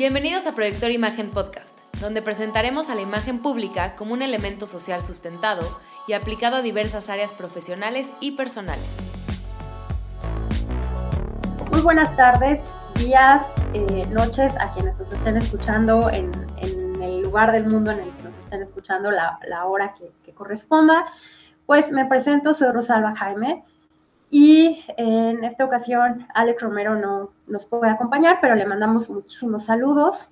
Bienvenidos a Proyector Imagen Podcast, donde presentaremos a la imagen pública como un elemento social sustentado y aplicado a diversas áreas profesionales y personales. Muy buenas tardes, días, eh, noches a quienes nos estén escuchando en, el lugar del mundo en el que nos estén escuchando la, hora que, que, corresponda. Pues me presento, soy Rosalba Jaime y en esta ocasión Alex Romero no nos puede acompañar, pero le mandamos muchísimos saludos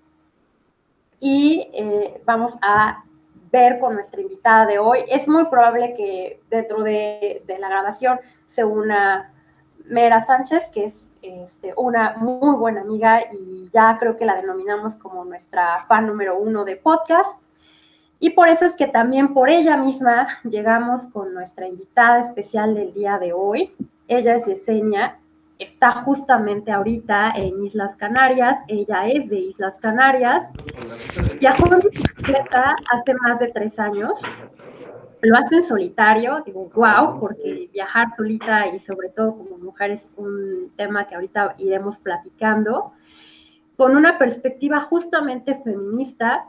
y eh, vamos a ver con nuestra invitada de hoy. Es muy probable que dentro de, la grabación se una Mera Sánchez, que es este, una muy buena amiga y ya creo que la denominamos como nuestra fan número uno de podcast. Y por eso es que también por ella misma llegamos con nuestra invitada especial del día de hoy. Ella es Yesenia, está justamente ahorita en Islas Canarias, ella es de Islas Canarias, viajó en bicicleta hace más de tres años, lo hace en solitario, digo, wow, porque viajar solita y sobre todo como mujer es un tema que ahorita iremos platicando, con una perspectiva justamente feminista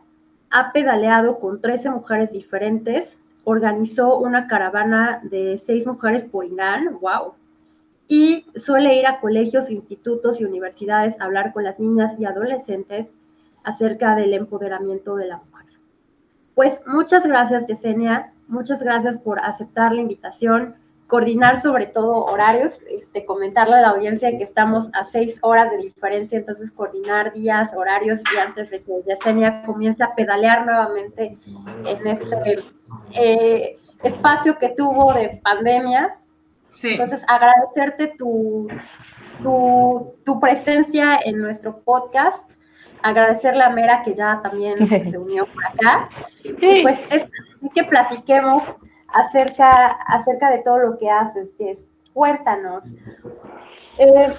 ha pedaleado con 13 mujeres diferentes, organizó una caravana de seis mujeres por Irán, wow, y suele ir a colegios, institutos y universidades a hablar con las niñas y adolescentes acerca del empoderamiento de la mujer. Pues muchas gracias, Yesenia, muchas gracias por aceptar la invitación, coordinar sobre todo horarios, este, comentarle a la audiencia que estamos a seis horas de diferencia, entonces coordinar días, horarios y antes de que Yesenia comience a pedalear nuevamente en este eh, espacio que tuvo de pandemia. Sí. Entonces, agradecerte tu, tu, presencia en nuestro podcast agradecerle a Mera que ya también se unió por acá. Y pues es que platiquemos acerca, acerca de todo lo que haces, cuéntanos. Eh,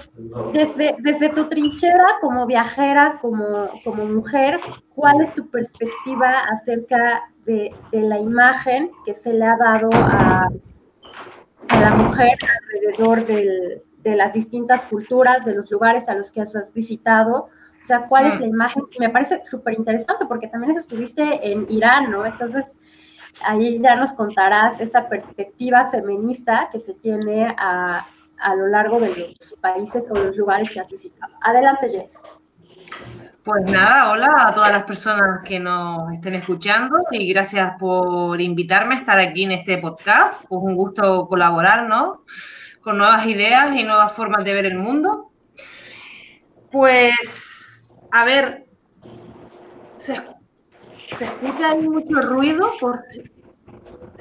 desde, desde tu trinchera como viajera, como, como mujer, ¿cuál es tu perspectiva acerca de, la imagen que se le ha dado a, a la mujer alrededor de las distintas culturas, de los lugares a los que has visitado? O sea, ¿cuál es mm. la imagen? Me parece súper interesante porque también estuviste en Irán, ¿no? Entonces, ahí ya nos contarás esa perspectiva feminista que se tiene a, lo largo de los países o los lugares que has visitado. Adelante, Jess. Pues nada, hola a todas las personas que nos estén escuchando y gracias por invitarme a estar aquí en este podcast. Pues un gusto colaborar, ¿no? Con nuevas ideas y nuevas formas de ver el mundo. Pues, a ver, se ¿Se escucha ahí mucho ruido? Por...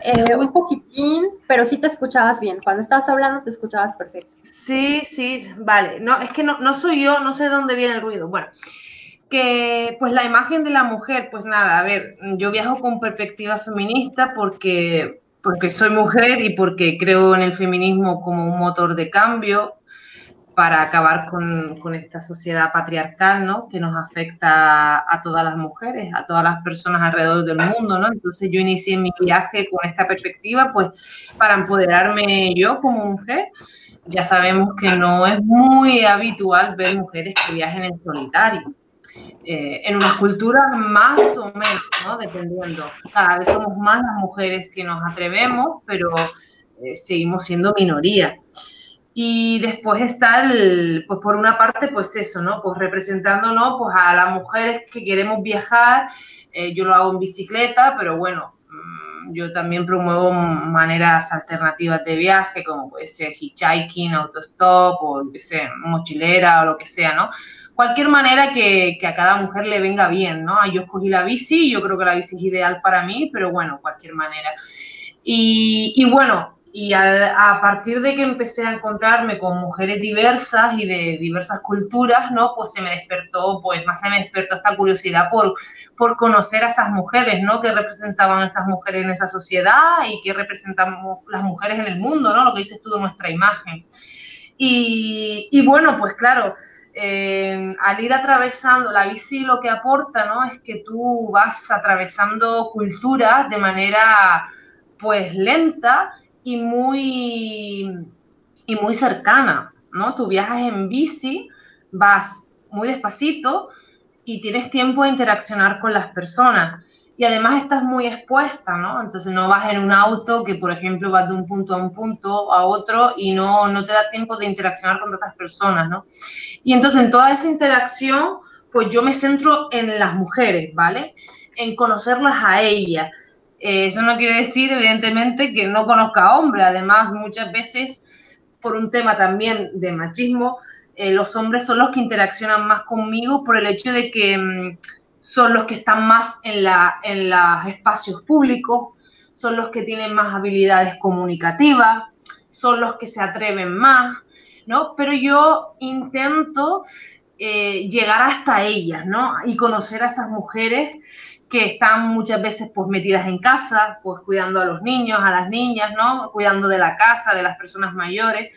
Eh, un poquitín, pero sí te escuchabas bien. Cuando estabas hablando te escuchabas perfecto. Sí, sí, vale. No, es que no, no soy yo, no sé de dónde viene el ruido. Bueno, que pues la imagen de la mujer, pues nada, a ver, yo viajo con perspectiva feminista porque, porque soy mujer y porque creo en el feminismo como un motor de cambio para acabar con, esta sociedad patriarcal, ¿no? Que nos afecta a todas las mujeres, a todas las personas alrededor del mundo, ¿no? Entonces yo inicié mi viaje con esta perspectiva, pues para empoderarme yo como mujer. Ya sabemos que no es muy habitual ver mujeres que viajen en solitario. Eh, en una cultura más o menos, ¿no? Dependiendo. Cada vez somos más las mujeres que nos atrevemos, pero eh, seguimos siendo minoría. Y después está, el, pues por una parte, pues eso, ¿no? Pues representándonos pues a las mujeres que queremos viajar. Eh, yo lo hago en bicicleta, pero bueno, mm, yo también promuevo maneras alternativas de viaje, como puede ser hitchhiking, autostop, o sea, mochilera o lo que sea, ¿no? Cualquier manera que, que, a cada mujer le venga bien, ¿no? Yo escogí la bici, yo creo que la bici es ideal para mí, pero bueno, cualquier manera. Y bueno, y a, partir de que empecé a encontrarme con mujeres diversas y de diversas culturas, ¿no? Pues se me despertó, pues más se me despertó esta curiosidad por, por conocer a esas mujeres, ¿no? Que representaban esas mujeres en esa sociedad y que representamos las mujeres en el mundo, ¿no? Lo que dices tú de nuestra imagen. Y, y bueno, pues claro, eh, al ir atravesando la bici lo que aporta, ¿no? Es que tú vas atravesando culturas de manera pues lenta y muy, y muy cercana, ¿no? Tú viajas en bici, vas muy despacito y tienes tiempo de interaccionar con las personas y además estás muy expuesta, ¿no? Entonces no vas en un auto que, por ejemplo, vas de un punto a un punto a otro y no, no te da tiempo de interaccionar con otras personas, ¿no? Y entonces en toda esa interacción, pues yo me centro en las mujeres, ¿vale? En conocerlas a ellas. Eh, eso no quiere decir, evidentemente, que no conozca a hombres. Además, muchas veces, por un tema también de machismo, eh, los hombres son los que interaccionan más conmigo por el hecho de que... Mm, son los que están más en, la, en los espacios públicos, son los que tienen más habilidades comunicativas, son los que se atreven más, ¿no? Pero yo intento eh, llegar hasta ellas, ¿no? Y conocer a esas mujeres que están muchas veces pues metidas en casa, pues cuidando a los niños, a las niñas, ¿no? Cuidando de la casa, de las personas mayores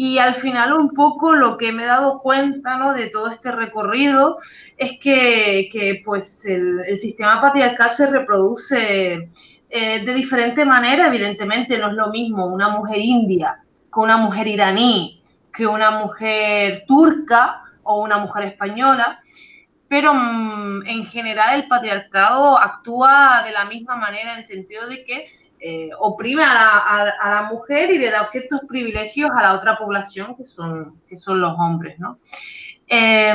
y al final un poco lo que me he dado cuenta ¿no? de todo este recorrido es que, pues el, el, sistema patriarcal se reproduce eh, de diferente manera, evidentemente no es lo mismo una mujer india que una mujer iraní, que una mujer turca o una mujer española, pero mmm, en general el patriarcado actúa de la misma manera en el sentido de que eh, oprime a la, mujer y le da ciertos privilegios a la otra población que son, que son los hombres, ¿no? Eh,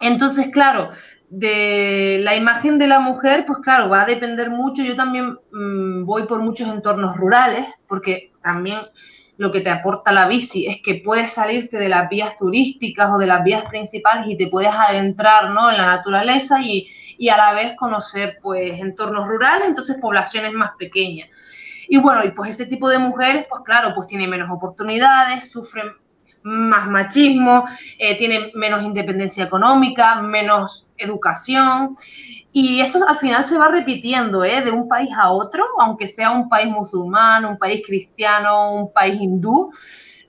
entonces, claro, de la imagen de la mujer, pues claro, va a depender mucho. Yo también mmm, voy por muchos entornos rurales, porque también lo que te aporta la bici es que puedes salirte de las vías turísticas o de las vías principales y te puedes adentrar ¿no? en la naturaleza y, y a la vez conocer pues entornos rurales, entonces poblaciones más pequeñas. Y bueno, y pues ese tipo de mujeres, pues claro, pues tienen menos oportunidades, sufren más machismo, eh, tienen menos independencia económica, menos educación. Y eso al final se va repitiendo, ¿eh? De un país a otro, aunque sea un país musulmán, un país cristiano, un país hindú,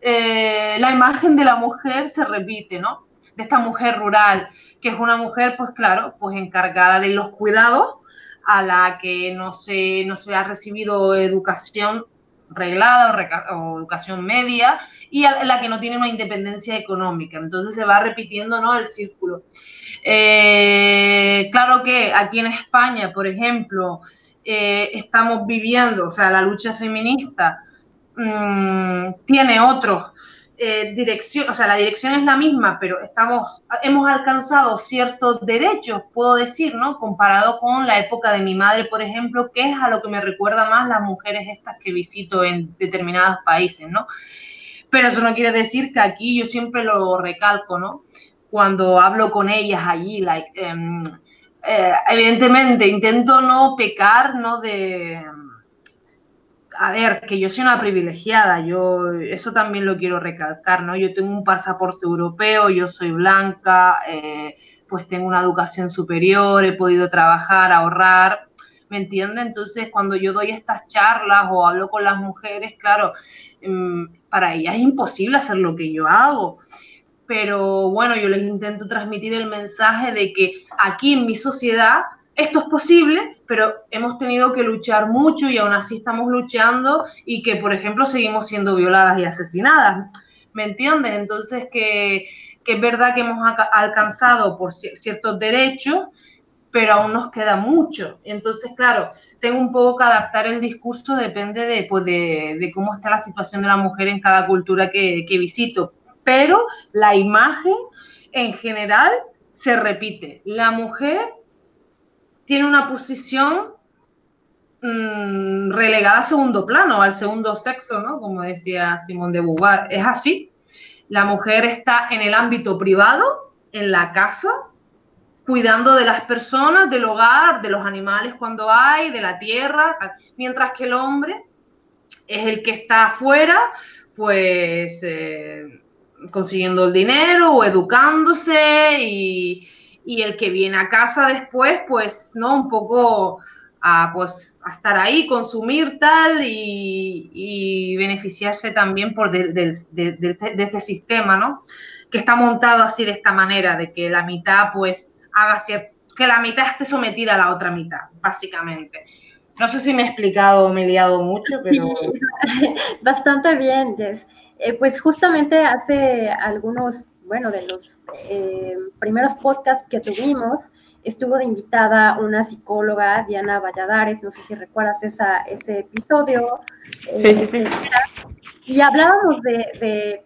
eh, la imagen de la mujer se repite, ¿no? De esta mujer rural, que es una mujer, pues claro, pues encargada de los cuidados, a la que no se, no se ha recibido educación reglada o, educación media y a la que no tiene una independencia económica. Entonces se va repitiendo ¿no? el círculo. Eh, claro que aquí en España, por ejemplo, eh, estamos viviendo, o sea, la lucha feminista mmm, tiene otros eh, dirección, o sea, la dirección es la misma, pero estamos, hemos alcanzado ciertos derechos, puedo decir, ¿no? Comparado con la época de mi madre, por ejemplo, que es a lo que me recuerda más las mujeres estas que visito en determinados países, ¿no? Pero eso no quiere decir que aquí yo siempre lo recalco, ¿no? Cuando hablo con ellas allí, like, um, eh, evidentemente intento no pecar, ¿no? De a ver, que yo soy una privilegiada, yo eso también lo quiero recalcar, ¿no? Yo tengo un pasaporte europeo, yo soy blanca, eh, pues tengo una educación superior, he podido trabajar, ahorrar, ¿me entiende? Entonces, cuando yo doy estas charlas o hablo con las mujeres, claro, mmm, para ellas es imposible hacer lo que yo hago. Pero bueno, yo les intento transmitir el mensaje de que aquí en mi sociedad esto es posible, pero hemos tenido que luchar mucho y aún así estamos luchando y que, por ejemplo, seguimos siendo violadas y asesinadas. ¿Me entiendes? Entonces, que, que es verdad que hemos alcanzado por ciertos derechos, pero aún nos queda mucho. Entonces, claro, tengo un poco que adaptar el discurso, depende de, pues, de, de cómo está la situación de la mujer en cada cultura que, que visito. Pero la imagen en general se repite. La mujer tiene una posición mmm, relegada a segundo plano, al segundo sexo, ¿no? Como decía Simón de Beauvoir. Es así. La mujer está en el ámbito privado, en la casa, cuidando de las personas, del hogar, de los animales cuando hay, de la tierra, mientras que el hombre es el que está afuera, pues eh, consiguiendo el dinero o educándose y, y el que viene a casa después, pues, ¿no? Un poco a, pues, a estar ahí, consumir tal y, beneficiarse también por de, de, de, este sistema, ¿no? Que está montado así de esta manera, de que la mitad, pues, haga cierto, que la mitad esté sometida a la otra mitad, básicamente. No sé si me he explicado, me he liado mucho, pero... Bastante bien, Jess. Eh, pues justamente hace algunos bueno, de los eh, primeros podcasts que tuvimos, estuvo de invitada una psicóloga, Diana Valladares, no sé si recuerdas esa, ese episodio. Sí, sí, sí. Y hablábamos de,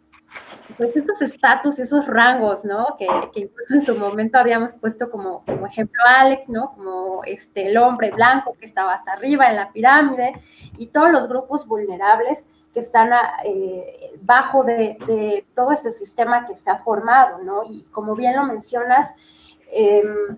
pues esos estatus, esos rangos, ¿no? Que, incluso en su momento habíamos puesto como, como ejemplo a Alex, ¿no? Como este, el hombre blanco que estaba hasta arriba en la pirámide y todos los grupos vulnerables que están eh, bajo de, todo ese sistema que se ha formado, ¿no? Y como bien lo mencionas, em,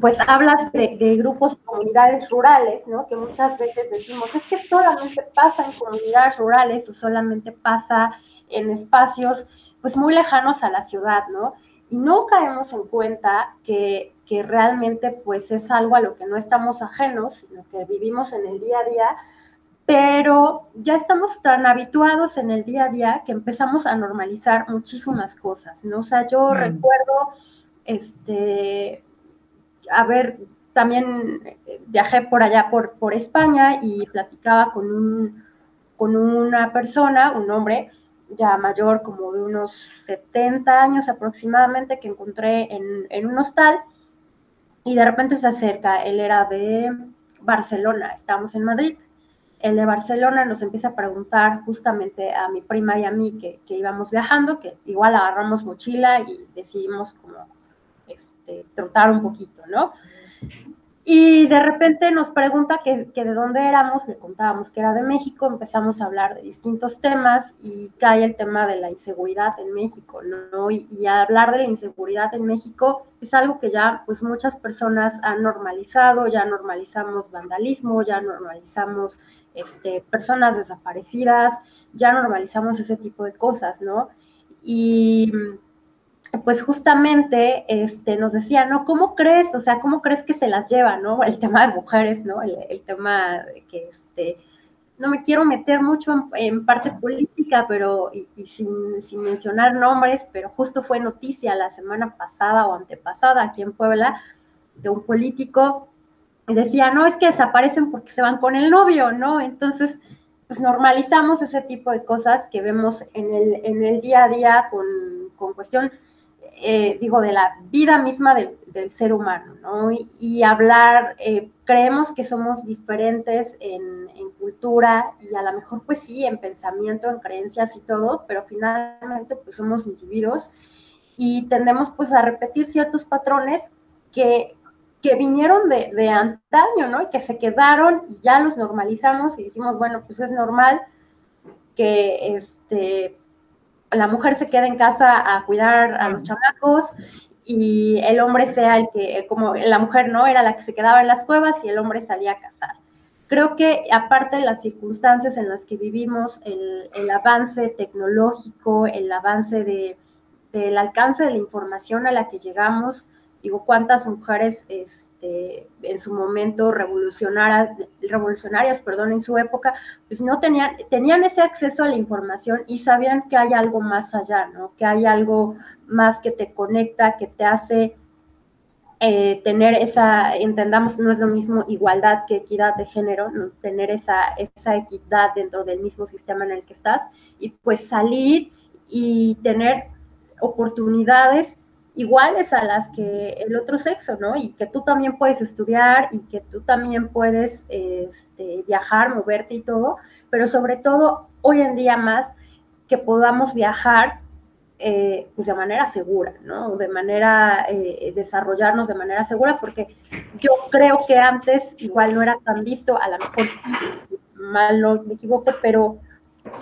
pues hablas de, de, grupos comunidades rurales, ¿no? Que muchas veces decimos, es que solamente pasa en comunidades rurales o solamente pasa en espacios pues muy lejanos a la ciudad, ¿no? Y no caemos en cuenta que, que realmente pues es algo a lo que no estamos ajenos, sino que vivimos en el día a día, pero ya estamos tan habituados en el día a día que empezamos a normalizar muchísimas cosas, ¿no? O sea, yo mm. recuerdo, este, a ver, también viajé por allá, por, por España, y platicaba con, un, con una persona, un hombre ya mayor, como de unos 70 años aproximadamente, que encontré en, en un hostal, y de repente se acerca, él era de Barcelona, estábamos en Madrid, el de Barcelona nos empieza a preguntar justamente a mi prima y a mí que, íbamos viajando, que igual agarramos mochila y decidimos como este, trotar un poquito, ¿no? Y de repente nos pregunta que, de dónde éramos, le contábamos que era de México, empezamos a hablar de distintos temas y cae el tema de la inseguridad en México, ¿no? Y, y, hablar de la inseguridad en México es algo que ya pues muchas personas han normalizado, ya normalizamos vandalismo, ya normalizamos este, personas desaparecidas, ya normalizamos ese tipo de cosas, ¿no? Y pues justamente este, nos decía, ¿no? ¿Cómo crees? O sea, ¿cómo crees que se las lleva, ¿no? El tema de mujeres, ¿no? El, tema de que, este, no me quiero meter mucho en, parte política, pero, y, sin, sin, mencionar nombres, pero justo fue noticia la semana pasada o antepasada aquí en Puebla de un político y decía, no, es que desaparecen porque se van con el novio, ¿no? Entonces, pues normalizamos ese tipo de cosas que vemos en el, en el día a día con, con cuestión, eh, digo, de la vida misma del, ser humano, ¿no? Y, hablar, eh, creemos que somos diferentes en, en, cultura y a lo mejor, pues sí, en pensamiento, en creencias y todo, pero finalmente, pues somos individuos y tendemos, pues, a repetir ciertos patrones que que vinieron de, de, antaño, ¿no? Y que se quedaron y ya los normalizamos y decimos, bueno, pues es normal que este, la mujer se quede en casa a cuidar a los chamacos y el hombre sea el que, como la mujer no era la que se quedaba en las cuevas y el hombre salía a cazar. Creo que aparte de las circunstancias en las que vivimos, el, el avance tecnológico, el avance de, del alcance de la información a la que llegamos, digo, cuántas mujeres este, en su momento revolucionarias, revolucionarias, perdón, en su época, pues no tenían, tenían ese acceso a la información y sabían que hay algo más allá, ¿no? Que hay algo más que te conecta, que te hace eh, tener esa, entendamos, no es lo mismo igualdad que equidad de género, tener esa, esa equidad dentro del mismo sistema en el que estás y pues salir y tener oportunidades iguales a las que el otro sexo, ¿no? Y que tú también puedes estudiar y que tú también puedes este, viajar, moverte y todo, pero sobre todo hoy en día más que podamos viajar eh, pues de manera segura, ¿no? De manera, eh, desarrollarnos de manera segura, porque yo creo que antes igual no era tan visto, a lo mejor mal no me equivoco, pero,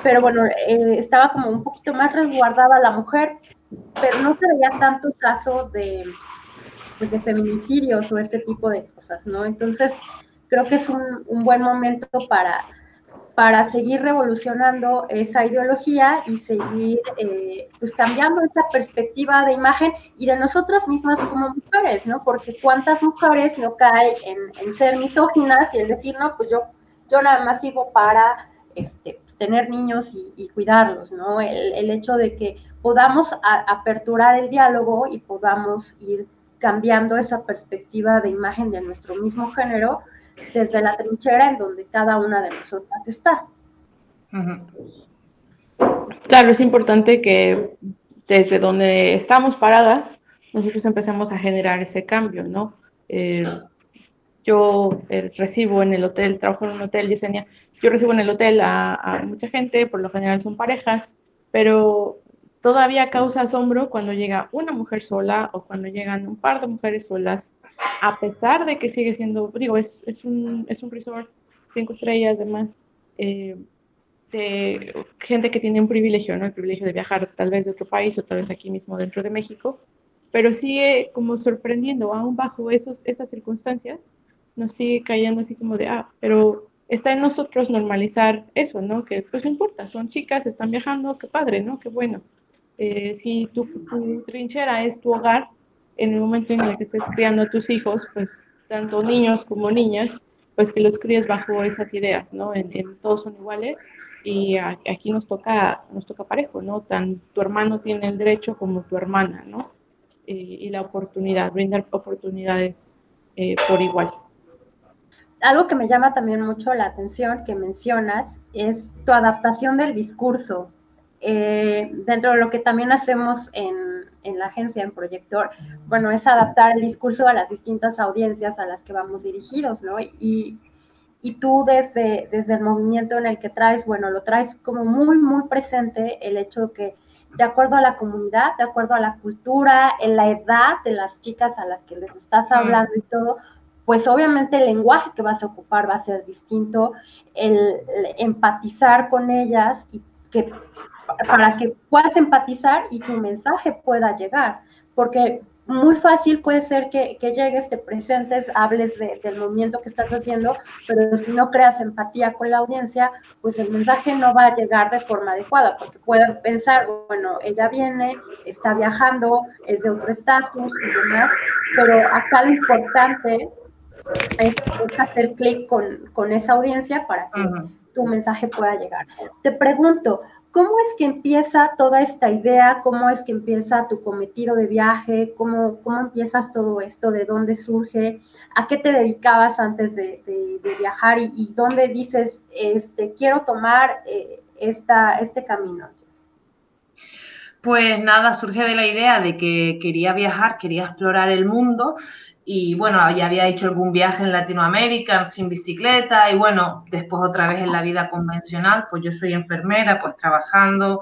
pero bueno, eh, estaba como un poquito más resguardada la mujer, pero no se veía tanto caso de, pues, de feminicidios o este tipo de cosas, ¿no? Entonces, creo que es un, buen momento para, para seguir revolucionando esa ideología y seguir eh, pues cambiando esa perspectiva de imagen y de nosotras mismas como mujeres, ¿no? Porque cuántas mujeres no caen en, ser misóginas y el decir, no, pues yo, yo nada más sirvo para este, tener niños y, cuidarlos, ¿no? El, hecho de que podamos aperturar el diálogo y podamos ir cambiando esa perspectiva de imagen de nuestro mismo género desde la trinchera en donde cada una de nosotras está. Claro, es importante que desde donde estamos paradas, nosotros empezamos a generar ese cambio, ¿no? Eh, yo eh, recibo en el hotel, trabajo en un hotel, Yesenia, yo recibo en el hotel a, mucha gente, por lo general son parejas, pero todavía causa asombro cuando llega una mujer sola o cuando llegan un par de mujeres solas, a pesar de que sigue siendo, digo, es, un, es un resort, cinco estrellas, además, eh, de gente que tiene un privilegio, ¿no? El privilegio de viajar tal vez de otro país o tal vez aquí mismo dentro de México, pero sigue como sorprendiendo, aún bajo esos, esas circunstancias, nos sigue cayendo así como de, ah, pero está en nosotros normalizar eso, ¿no? Que pues no importa, son chicas, están viajando, qué padre, ¿no? Qué bueno. Eh, si tu, trinchera es tu hogar, en el momento en el que estés criando a tus hijos, pues tanto niños como niñas, pues que los críes bajo esas ideas, ¿no? En, todos son iguales y aquí nos toca, nos toca parejo, ¿no? Tan tu hermano tiene el derecho como tu hermana, ¿no? Eh, y la oportunidad, brindar oportunidades eh, por igual algo que me llama también mucho la atención que mencionas es tu adaptación del discurso. Eh, dentro de lo que también hacemos en, la agencia, en Proyector, bueno, es adaptar el discurso a las distintas audiencias a las que vamos dirigidos, ¿no? Y, y tú desde, desde el movimiento en el que traes, bueno, lo traes como muy, muy presente el hecho de que de acuerdo a la comunidad, de acuerdo a la cultura, en la edad de las chicas a las que les estás hablando y todo, pues obviamente el lenguaje que vas a ocupar va a ser distinto, el, empatizar con ellas y que para que puedas empatizar y tu mensaje pueda llegar, porque muy fácil puede ser que, llegues, te presentes, hables del movimiento que estás haciendo, pero si no creas empatía con la audiencia, pues el mensaje no va a llegar de forma adecuada, porque pueden pensar, bueno, ella viene, está viajando, es de otro estatus y demás, pero acá lo importante es, hacer clic con, esa audiencia para que tu mensaje pueda llegar. Te pregunto, ¿cómo es que empieza toda esta idea? ¿Cómo es que empieza tu cometido de viaje? ¿Cómo, cómo empiezas todo esto? ¿De dónde surge? ¿A qué te dedicabas antes de, viajar? ¿Y, dónde dices, este, quiero tomar eh, esta, este camino? Pues nada, surge de la idea de que quería viajar, quería explorar el mundo y bueno, ya había hecho algún viaje en Latinoamérica sin bicicleta y bueno, después otra vez en la vida convencional, pues yo soy enfermera, pues trabajando,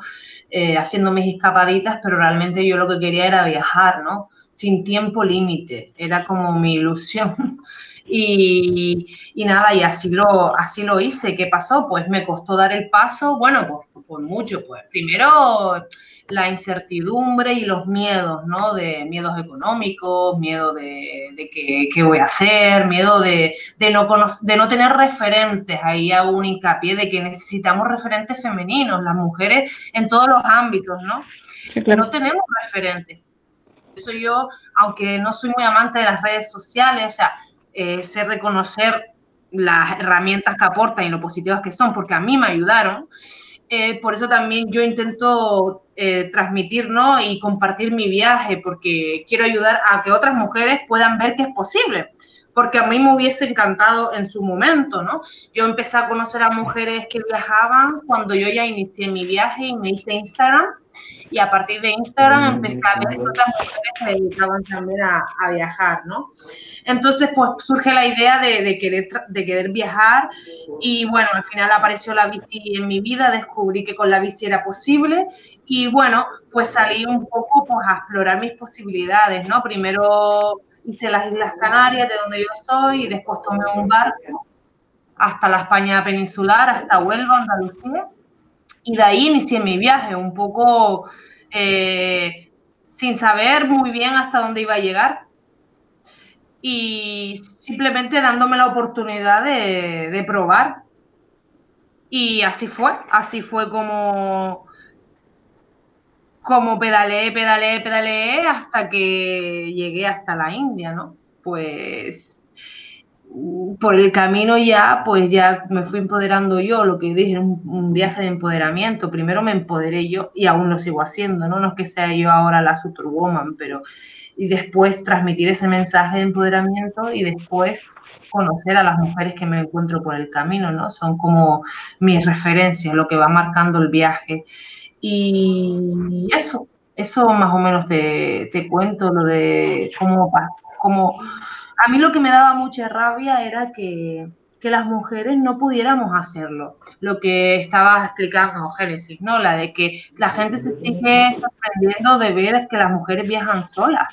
eh, haciendo mis escapaditas, pero realmente yo lo que quería era viajar, ¿no? Sin tiempo límite, era como mi ilusión. y, y, nada, y así lo, así lo hice. ¿Qué pasó? Pues me costó dar el paso, bueno, pues por mucho, pues primero la incertidumbre y los miedos, ¿no? De miedos económicos, miedo de, de qué voy a hacer, miedo de, no de no tener referentes. Ahí hago un hincapié de que necesitamos referentes femeninos, las mujeres en todos los ámbitos, ¿no? No tenemos referentes. Eso yo, aunque no soy muy amante de las redes sociales, o sea, eh, sé reconocer las herramientas que aportan y lo positivas que son, porque a mí me ayudaron. Eh, por eso también yo intento eh, transmitir ¿no? y compartir mi viaje, porque quiero ayudar a que otras mujeres puedan ver que es posible porque a mí me hubiese encantado en su momento, ¿no? Yo empecé a conocer a mujeres que viajaban cuando yo ya inicié mi viaje y me hice Instagram y a partir de Instagram empecé a ver que otras mujeres se dedicaban también a, viajar, ¿no? Entonces, pues surge la idea de, querer, de querer viajar y bueno, al final apareció la bici en mi vida, descubrí que con la bici era posible y bueno, pues salí un poco pues a explorar mis posibilidades, ¿no? Primero hice las Islas Canarias, de donde yo soy, y después tomé un barco hasta la España peninsular, hasta Huelva, Andalucía, y de ahí inicié mi viaje, un poco eh, sin saber muy bien hasta dónde iba a llegar, y simplemente dándome la oportunidad de, de probar. Y así fue, así fue como como pedaleé, pedaleé, pedaleé hasta que llegué hasta la India, ¿no? Pues por el camino ya, pues ya me fui empoderando yo, lo que dije, un, un viaje de empoderamiento. Primero me empoderé yo y aún lo sigo haciendo, ¿no? No es que sea yo ahora la superwoman, pero y después transmitir ese mensaje de empoderamiento y después conocer a las mujeres que me encuentro por el camino, ¿no? Son como mis referencias, lo que va marcando el viaje. Y eso, Eso más o menos te, te cuento, lo de cómo, cómo... A mí lo que me daba mucha rabia era que, que las mujeres no pudiéramos hacerlo. Lo que estaba explicando Génesis, ¿no? La de que la gente se sigue sorprendiendo de ver que las mujeres viajan solas.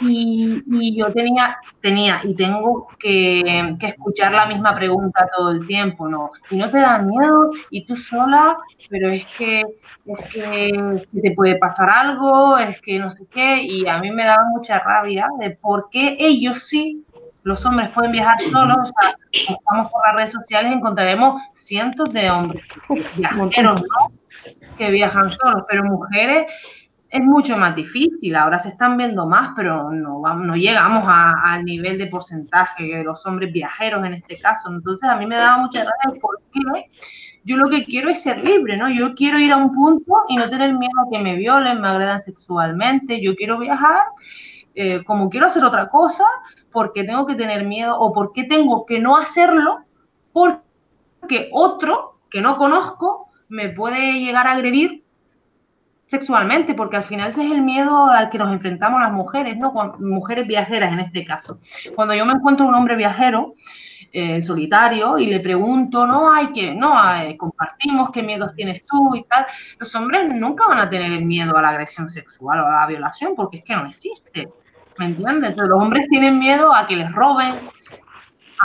Y, yo tenía, tenía y tengo que, que, escuchar la misma pregunta todo el tiempo, ¿no? Y no te da miedo, y tú sola, pero es que, es que te puede pasar algo, es que no sé qué, y a mí me daba mucha rabia de por qué ellos sí, los hombres pueden viajar solos, o sea, estamos por las redes sociales, encontraremos cientos de hombres viajeros, ¿no? Que viajan solos, pero mujeres es mucho más difícil. Ahora se están viendo más, pero no, no llegamos al nivel de porcentaje de los hombres viajeros en este caso. Entonces a mí me daba mucha rabia porque yo lo que quiero es ser libre, ¿no? Yo quiero ir a un punto y no tener miedo a que me violen, me agredan sexualmente. Yo quiero viajar eh, como quiero hacer otra cosa porque tengo que tener miedo o porque tengo que no hacerlo porque otro que no conozco me puede llegar a agredir sexualmente, porque al final ese es el miedo al que nos enfrentamos las mujeres, ¿no? mujeres viajeras en este caso. Cuando yo me encuentro un hombre viajero, eh, solitario, y le pregunto, no, hay que, no, compartimos qué miedos tienes tú y tal, los hombres nunca van a tener el miedo a la agresión sexual o a la violación, porque es que no existe. ¿Me entiendes? los hombres tienen miedo a que les roben,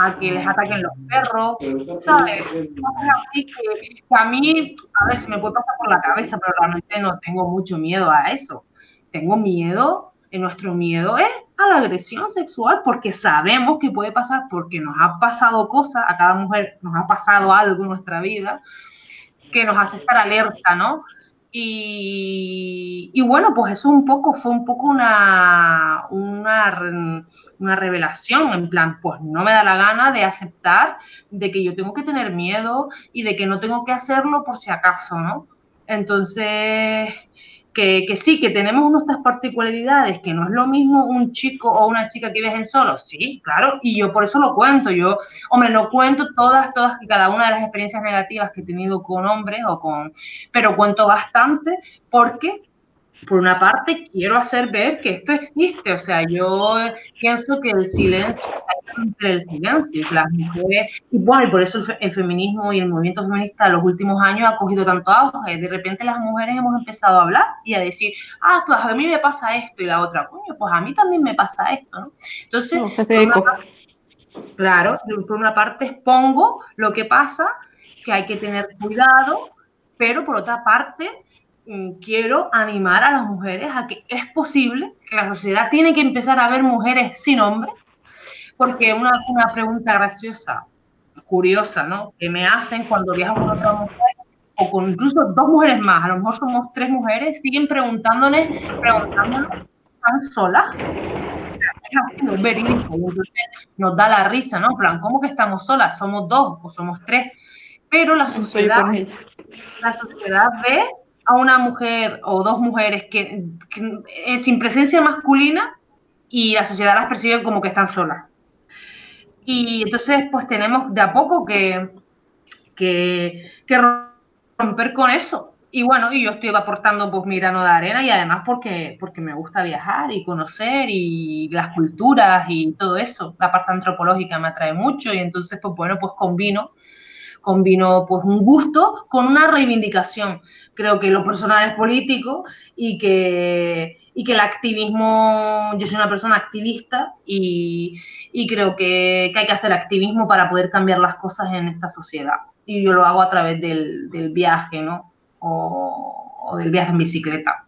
a que les ataquen los perros, ¿sabes? Así que, a mí, a ver si me puede pasar por la cabeza, pero realmente no tengo mucho miedo a eso. Tengo miedo, y nuestro miedo es a la agresión sexual, porque sabemos que puede pasar, porque nos ha pasado cosas, a cada mujer nos ha pasado algo en nuestra vida que nos hace estar alerta, ¿no? Y, bueno, pues eso un poco fue un poco una, una, una, revelación, en plan, pues no me da la gana de aceptar de que yo tengo que tener miedo y de que no tengo que hacerlo por si acaso, ¿no? Entonces, que, sí, que tenemos nuestras particularidades, que no es lo mismo un chico o una chica que viajen solos, sí, claro, y yo por eso lo cuento, yo, hombre, no cuento todas, todas, cada una de las experiencias negativas que he tenido con hombres o con, pero cuento bastante porque por una parte, quiero hacer ver que esto existe. O sea, yo pienso que el silencio entre el silencio, las mujeres, y bueno, y por eso el, feminismo y el movimiento feminista en los últimos años ha cogido tanto auge. De repente las mujeres hemos empezado a hablar y a decir, ah, pues a mí me pasa esto, y la otra, coño, pues a mí también me pasa esto, ¿no? Entonces, claro, por una parte expongo lo que pasa, que hay que tener cuidado, pero por otra parte quiero animar a las mujeres a que es posible, que la sociedad tiene que empezar a ver mujeres sin hombre, porque una, una pregunta graciosa, curiosa, ¿no? Que me hacen cuando viajo con otra mujer, o con incluso dos mujeres más, a lo mejor somos tres mujeres, siguen preguntándonos, preguntándonos, ¿están solas? Es verídico, nos da la risa, ¿no? En plan, ¿cómo que estamos solas? ¿Somos dos o somos tres? Pero la sociedad, la sociedad ve a una mujer o dos mujeres que, eh, sin presencia masculina y la sociedad las percibe como que están solas. Y entonces, pues tenemos de a poco que, que, romper con eso. Y bueno, y yo estoy aportando pues mi grano de arena y además porque, porque me gusta viajar y conocer y las culturas y todo eso. La parte antropológica me atrae mucho y entonces, pues bueno, pues combino combino pues un gusto con una reivindicación. Creo que lo personal es político y que, y que el activismo, yo soy una persona activista y, y creo que, que, hay que hacer activismo para poder cambiar las cosas en esta sociedad. Y yo lo hago a través del, del viaje, ¿no? O, o del viaje en bicicleta.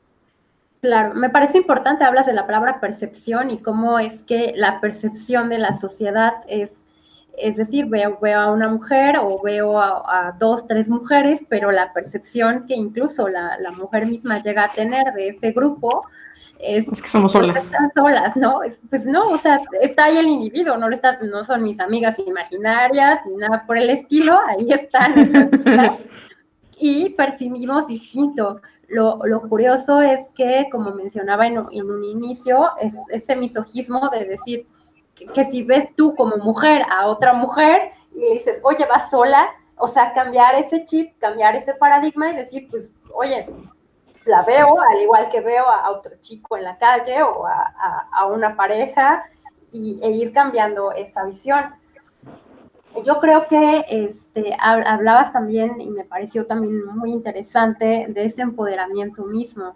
Claro, me parece importante, hablas de la palabra percepción y cómo es que la percepción de la sociedad es es decir, veo, a una mujer o veo a, dos, tres mujeres, pero la percepción que incluso la, mujer misma llega a tener de ese grupo es, que somos solas. Están solas, ¿no? pues no, o sea, está ahí el individuo, no, está, no son mis amigas imaginarias ni nada por el estilo, ahí están. y percibimos distinto. Lo, curioso es que, como mencionaba en, un inicio, es ese misojismo de decir, que si ves tú como mujer a otra mujer y dices, oye, vas sola, o sea, cambiar ese chip, cambiar ese paradigma y decir, pues, oye, la veo, al igual que veo a otro chico en la calle o a, una pareja y, e ir cambiando esa visión. Yo creo que este, hablabas también, y me pareció también muy interesante, de ese empoderamiento mismo.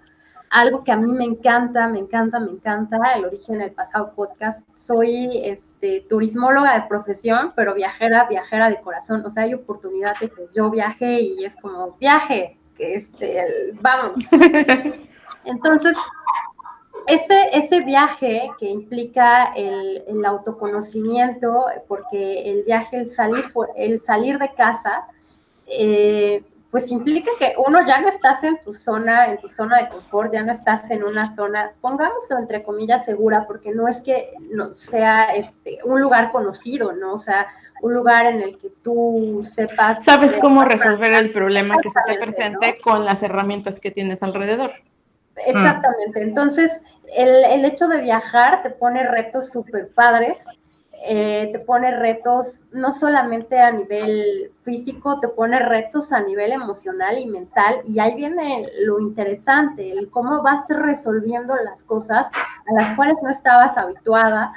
Algo que a mí me encanta, me encanta, me encanta, lo dije en el pasado podcast, soy este, turismóloga de profesión, pero viajera, viajera de corazón. O sea, hay oportunidad de que yo viaje y es como, viaje, que este, vamos. Entonces, ese, ese viaje que implica el, el, autoconocimiento, porque el viaje, el salir, el salir de casa, eh, pues implica que uno ya no estás en tu zona, en tu zona de confort, ya no estás en una zona, pongámoslo entre comillas segura, porque no es que no sea este un lugar conocido, ¿no? O sea, un lugar en el que tú sepas. Sabes cómo resolver el problema que se te presente con las herramientas que tienes alrededor. Exactamente. Entonces, el, el hecho de viajar te pone retos súper padres eh, te pone retos no solamente a nivel físico, te pone retos a nivel emocional y mental. Y ahí viene lo interesante, el cómo vas resolviendo las cosas a las cuales no estabas habituada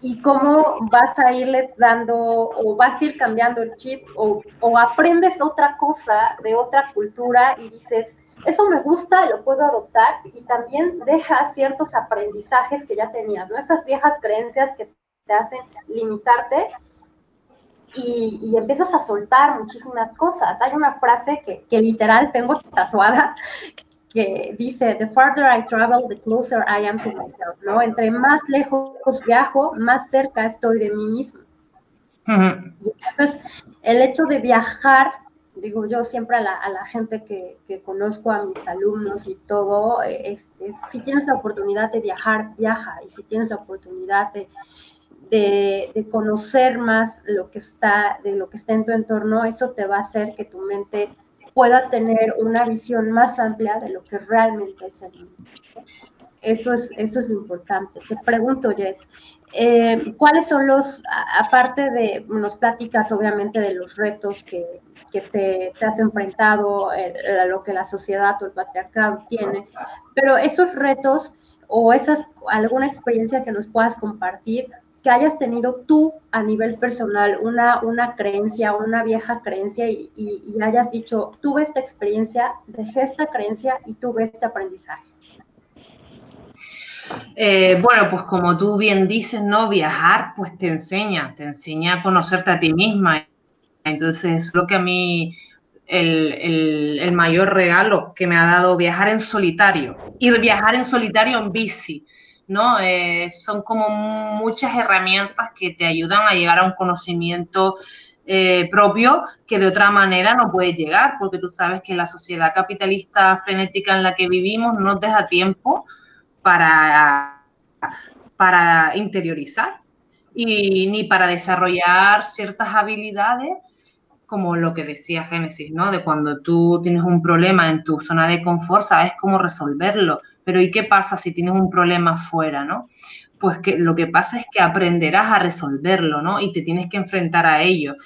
y cómo vas a irles dando o vas a ir cambiando el chip o, aprendes otra cosa de otra cultura y dices, eso me gusta, lo puedo adoptar y también deja ciertos aprendizajes que ya tenías. Esas viejas creencias que te hacen limitarte y, empiezas a soltar muchísimas cosas. Hay una frase que, que literal tengo tatuada que dice, the farther I travel, the closer I am to myself, ¿no? Entre más lejos viajo, más cerca estoy de mí mismo. y entonces, el hecho de viajar, digo yo siempre a la, a la gente que, que, conozco, a mis alumnos y todo, este, si tienes la oportunidad de viajar, viaja, y si tienes la oportunidad de, de, conocer más lo que está, de lo que está en tu entorno, eso te va a hacer que tu mente pueda tener una visión más amplia de lo que realmente es el mundo. Eso es, eso es lo importante. Te pregunto, Jess, eh, ¿cuáles son los, aparte de, nos pláticas obviamente de los retos que, que te, te, has enfrentado, a lo que la sociedad o el patriarcado tiene, pero esos retos o esas, alguna experiencia que nos puedas compartir, que hayas tenido tú a nivel personal una, una creencia, una vieja creencia y, hayas dicho, tuve esta experiencia, dejé esta creencia y tuve este aprendizaje. Eh, bueno, pues como tú bien dices, ¿no? Viajar pues te enseña, te enseña a conocerte a ti misma. Entonces, creo que a mí el, el mayor regalo que me ha dado viajar en solitario, ir viajar en solitario en bici, ¿no? Eh, son como muchas herramientas que te ayudan a llegar a un conocimiento eh, propio que de otra manera no puedes llegar, porque tú sabes que la sociedad capitalista frenética en la que vivimos no deja tiempo para, para interiorizar y ni para desarrollar ciertas habilidades como lo que decía Génesis, ¿no? De cuando tú tienes un problema en tu zona de confort, sabes cómo resolverlo, pero ¿y qué pasa si tienes un problema fuera, ¿no? Pues que lo que pasa es que aprenderás a resolverlo, ¿no? Y te tienes que enfrentar a ello.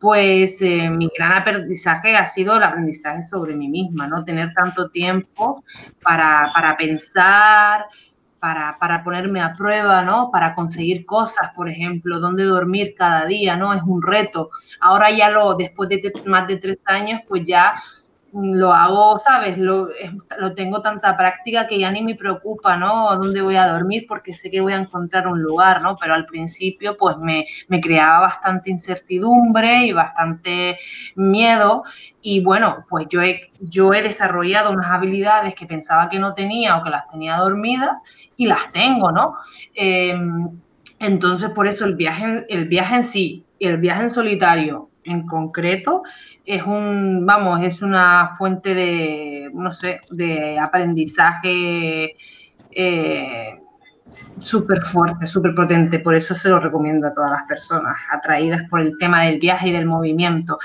Pues eh, mi gran aprendizaje ha sido el aprendizaje sobre mí misma, ¿no? Tener tanto tiempo para, para pensar, para, para, ponerme a prueba, ¿no? Para conseguir cosas, por ejemplo, dónde dormir cada día, ¿no? Es un reto. Ahora ya lo, después de más de tres años, pues ya lo hago, ¿sabes? Lo, lo, tengo tanta práctica que ya ni me preocupa, ¿no? ¿Dónde voy a dormir? Porque sé que voy a encontrar un lugar, ¿no? Pero al principio, pues me, me creaba bastante incertidumbre y bastante miedo. Y bueno, pues yo he, yo he desarrollado unas habilidades que pensaba que no tenía o que las tenía dormidas y las tengo, ¿no? Em, entonces, por eso el viaje, el viaje en sí y el viaje en solitario en concreto es un, vamos, es una fuente de, no sé, de aprendizaje eh, súper fuerte, súper potente. Por eso se lo recomiendo a todas las personas atraídas por el tema del viaje y del movimiento.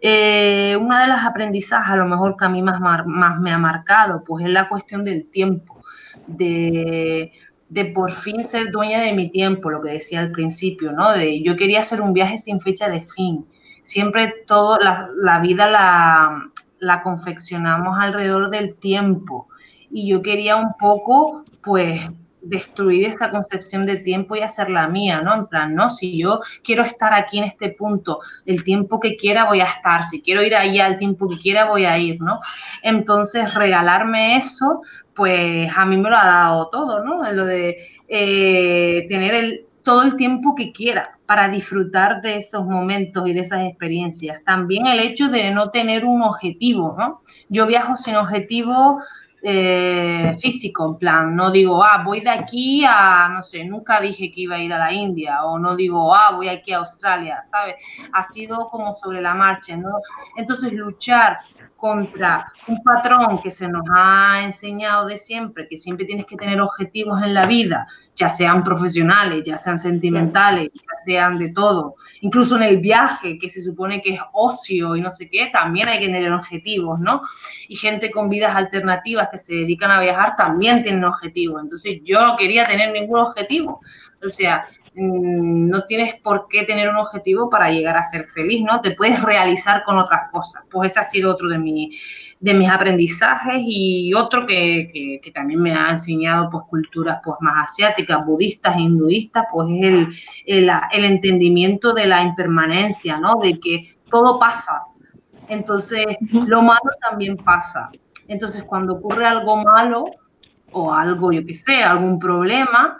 Eh, una de las aprendizajes, a lo mejor que a mí más, más me ha marcado, pues es la cuestión del tiempo, de de por fin ser dueña de mi tiempo, lo que decía al principio, ¿no? De yo quería hacer un viaje sin fecha de fin, siempre todo, la, vida la, la confeccionamos alrededor del tiempo. Y yo quería un poco, pues, destruir esa concepción de tiempo y hacerla mía, ¿no? En plan, no, si yo quiero estar aquí en este punto, el tiempo que quiera voy a estar, si quiero ir allá el tiempo que quiera voy a ir, ¿no? Entonces, regalarme eso, pues a mí me lo ha dado todo, ¿no? Lo de eh, tener el, todo el tiempo que quiera para disfrutar de esos momentos y de esas experiencias. También el hecho de no tener un objetivo, ¿no? Yo viajo sin objetivo eh, físico, en plan, no digo, ah, voy de aquí a, no sé, nunca dije que iba a ir a la India, o no digo, ah, voy aquí a Australia, ¿sabes? Ha sido como sobre la marcha, ¿no? Entonces, luchar contra un patrón que se nos ha enseñado de siempre, que siempre tienes que tener objetivos en la vida, ya sean profesionales, ya sean sentimentales, ya sean de todo, incluso en el viaje, que se supone que es ocio y no sé qué, también hay que tener objetivos, ¿no? Y gente con vidas alternativas que se dedican a viajar también tienen objetivos, entonces yo no quería tener ningún objetivo, o sea, no tienes por qué tener un objetivo para llegar a ser feliz, ¿no? Te puedes realizar con otras cosas. Pues ese ha sido otro de, mi, de mis aprendizajes y otro que, también me ha enseñado pues culturas pues más asiáticas, budistas, hinduistas, pues es el, el, entendimiento de la impermanencia, ¿no? De que todo pasa. Entonces, lo malo también pasa. Entonces, cuando ocurre algo malo o algo, yo qué sé, algún problema,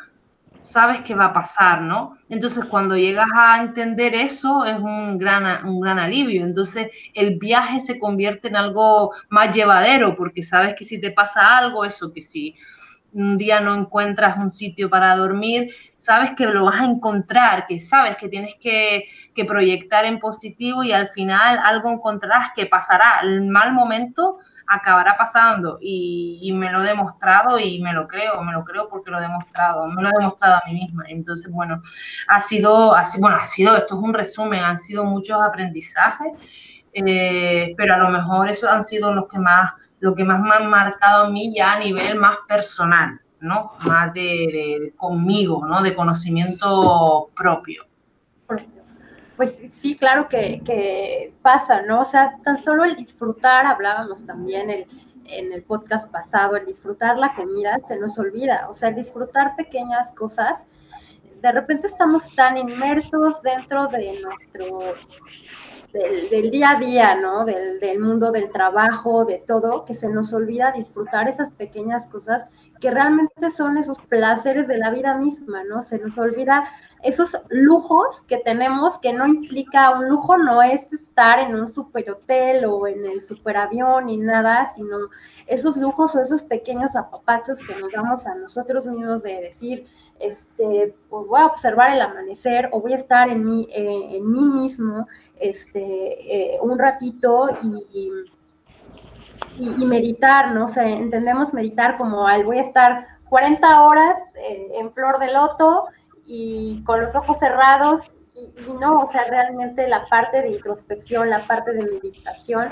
sabes qué va a pasar, ¿no? Entonces, cuando llegas a entender eso, es un gran, un gran alivio. Entonces, el viaje se convierte en algo más llevadero, porque sabes que si te pasa algo, eso que si un día no encuentras un sitio para dormir, sabes que lo vas a encontrar, que sabes que tienes que, proyectar en positivo y al final algo encontrarás que pasará. El mal momento acabará pasando y, me lo he demostrado y me lo creo, me lo creo porque lo he demostrado, me lo he demostrado a mí misma. Entonces, bueno, ha sido, bueno, ha sido, esto es un resumen, han sido muchos aprendizajes, eh, pero a lo mejor esos han sido los que más, lo que más me han marcado a mí ya a nivel más personal, ¿no? Más de conmigo, ¿no? De conocimiento propio. Pues sí, claro que, pasa, ¿no? O sea, tan solo el disfrutar, hablábamos también en el podcast pasado, el disfrutar la comida se nos olvida, o sea, el disfrutar pequeñas cosas, de repente estamos tan inmersos dentro de nuestro, del, día a día, ¿no? Del, del mundo del trabajo, de todo, que se nos olvida disfrutar esas pequeñas cosas que realmente son esos placeres de la vida misma, ¿no? Se nos olvida esos lujos que tenemos, que no implica un lujo, no es estar en un super hotel o en el superavión ni nada, sino esos lujos o esos pequeños apapachos que nos damos a nosotros mismos de decir, este, pues voy a observar el amanecer o voy a estar en mí, eh, en mí mismo, este, eh, un ratito y, meditar, ¿no? O sea, entendemos meditar como al voy a estar 40 horas en, flor de loto y con los ojos cerrados y, no, o sea, realmente la parte de introspección, la parte de meditación,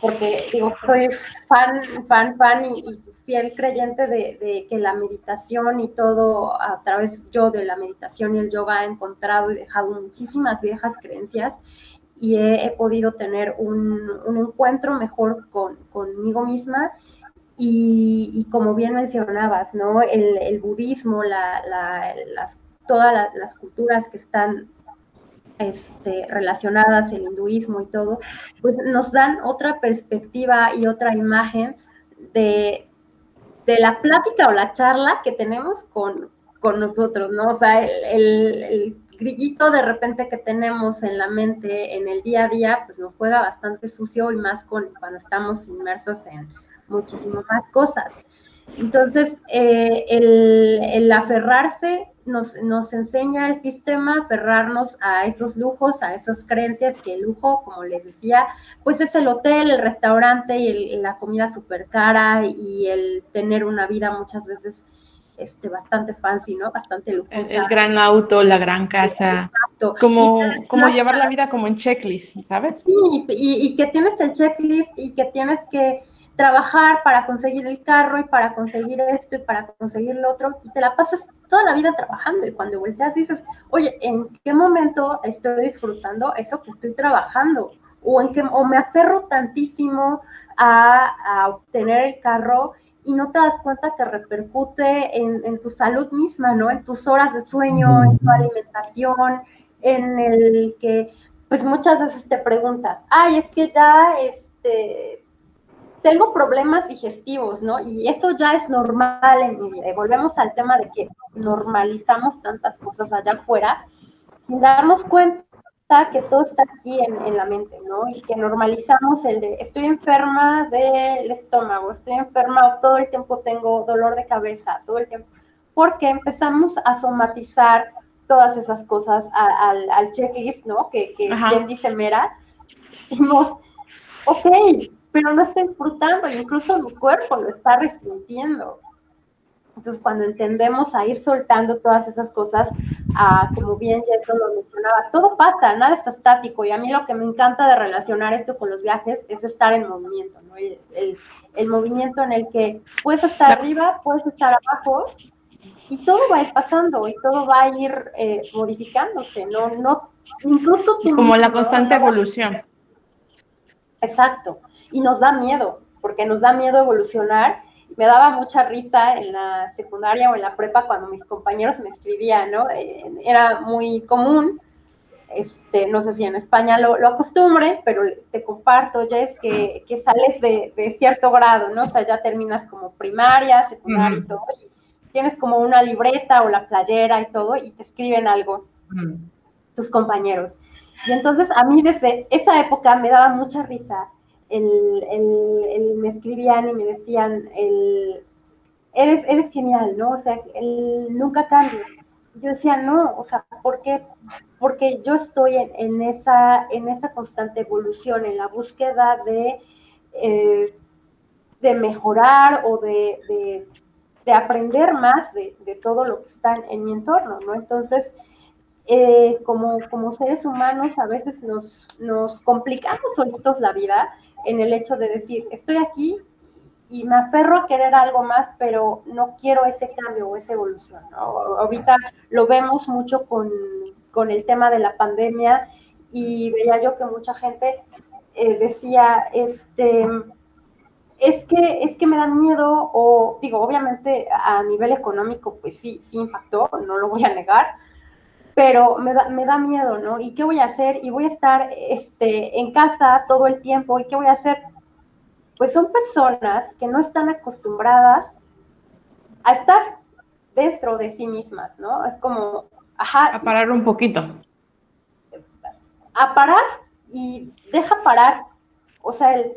porque digo, soy fan, fan, fan y, fiel creyente de, de, que la meditación y todo a través yo de la meditación y el yoga he encontrado y dejado muchísimas viejas creencias y he, podido tener un, encuentro mejor con, conmigo misma. Y, como bien mencionabas, ¿no? El, budismo, las, todas las, culturas que están este, relacionadas, el hinduismo y todo, pues nos dan otra perspectiva y otra imagen de, de la plática o la charla que tenemos con, con nosotros, ¿no? O sea, el, grillito de repente que tenemos en la mente en el día a día, pues nos juega bastante sucio y más con, cuando estamos inmersos en muchísimas más cosas. Entonces, eh, el, aferrarse nos, nos, enseña el sistema aferrarnos a esos lujos, a esas creencias que el lujo, como les decía, pues es el hotel, el restaurante y la comida súper cara y el tener una vida muchas veces este, bastante fancy, ¿no? Bastante lujosa. El, gran auto, la gran casa. Exacto. Como, como llevar la vida como en checklist, ¿sabes? Sí, y, que tienes el checklist y que tienes que trabajar para conseguir el carro y para conseguir esto y para conseguir lo otro, y te la pasas toda la vida trabajando y cuando volteas dices, oye, ¿en qué momento estoy disfrutando eso que estoy trabajando? o en que o me aferro tantísimo a, obtener el carro y no te das cuenta que repercute en, en, tu salud misma, ¿no? En tus horas de sueño, en tu alimentación, en el que, pues muchas veces te preguntas, ay, es que ya, este, tengo problemas digestivos, ¿no? Y eso ya es normal en mi vida. Y volvemos al tema de que normalizamos tantas cosas allá afuera sin darnos cuenta que todo está aquí en, la mente, ¿no? Y que normalizamos el de estoy enferma del estómago, estoy enferma, todo el tiempo tengo dolor de cabeza, todo el tiempo, porque empezamos a somatizar todas esas cosas al, checklist, ¿no? Que, que bien dice Mera, decimos, ok, pero no estoy disfrutando, incluso mi cuerpo lo está resintiendo. Entonces, cuando entendemos a ir soltando todas esas cosas, como bien Jetro lo mencionaba, todo pasa, nada está estático. Y a mí lo que me encanta de relacionar esto con los viajes es estar en movimiento, ¿no? el, el, movimiento en el que puedes estar arriba, puedes estar abajo, y todo va a ir pasando y todo va a ir eh, modificándose, ¿no? no incluso Como la constante evolución. Exacto. Y nos da miedo, porque nos da miedo evolucionar me daba mucha risa en la secundaria o en la prepa cuando mis compañeros me escribían, ¿no? Eh, era muy común, este, no sé si en España lo, lo acostumbre, pero te comparto, ya es que, que sales de, de, cierto grado, ¿no? O sea, ya terminas como primaria, secundaria y todo, y tienes como una libreta o la playera y todo, y te escriben algo tus compañeros. Y entonces a mí desde esa época me daba mucha risa el, me escribían y me decían, el, eres, eres genial, ¿no? O sea, el, nunca cambies. Yo decía, no, o sea, ¿por qué? Porque yo estoy en, esa, en esa constante evolución, en la búsqueda de, eh, de mejorar o de, aprender más de, todo lo que está en mi entorno, ¿no? Entonces, eh, como, como seres humanos a veces nos, nos complicamos solitos la vida en el hecho de decir, estoy aquí y me aferro a querer algo más, pero no quiero ese cambio o esa evolución. Ahorita lo vemos mucho con, el tema de la pandemia y veía yo que mucha gente eh, decía, este, es que, es que me da miedo, o digo, obviamente a nivel económico, pues sí, sí impactó, no lo voy a negar, pero me da, me da miedo, ¿no? ¿Y qué voy a hacer? Y voy a estar este, en casa todo el tiempo, ¿y qué voy a hacer? Pues son personas que no están acostumbradas a estar dentro de sí mismas, ¿no? Es como, ajá. A parar un poquito. A parar y deja parar. O sea, el,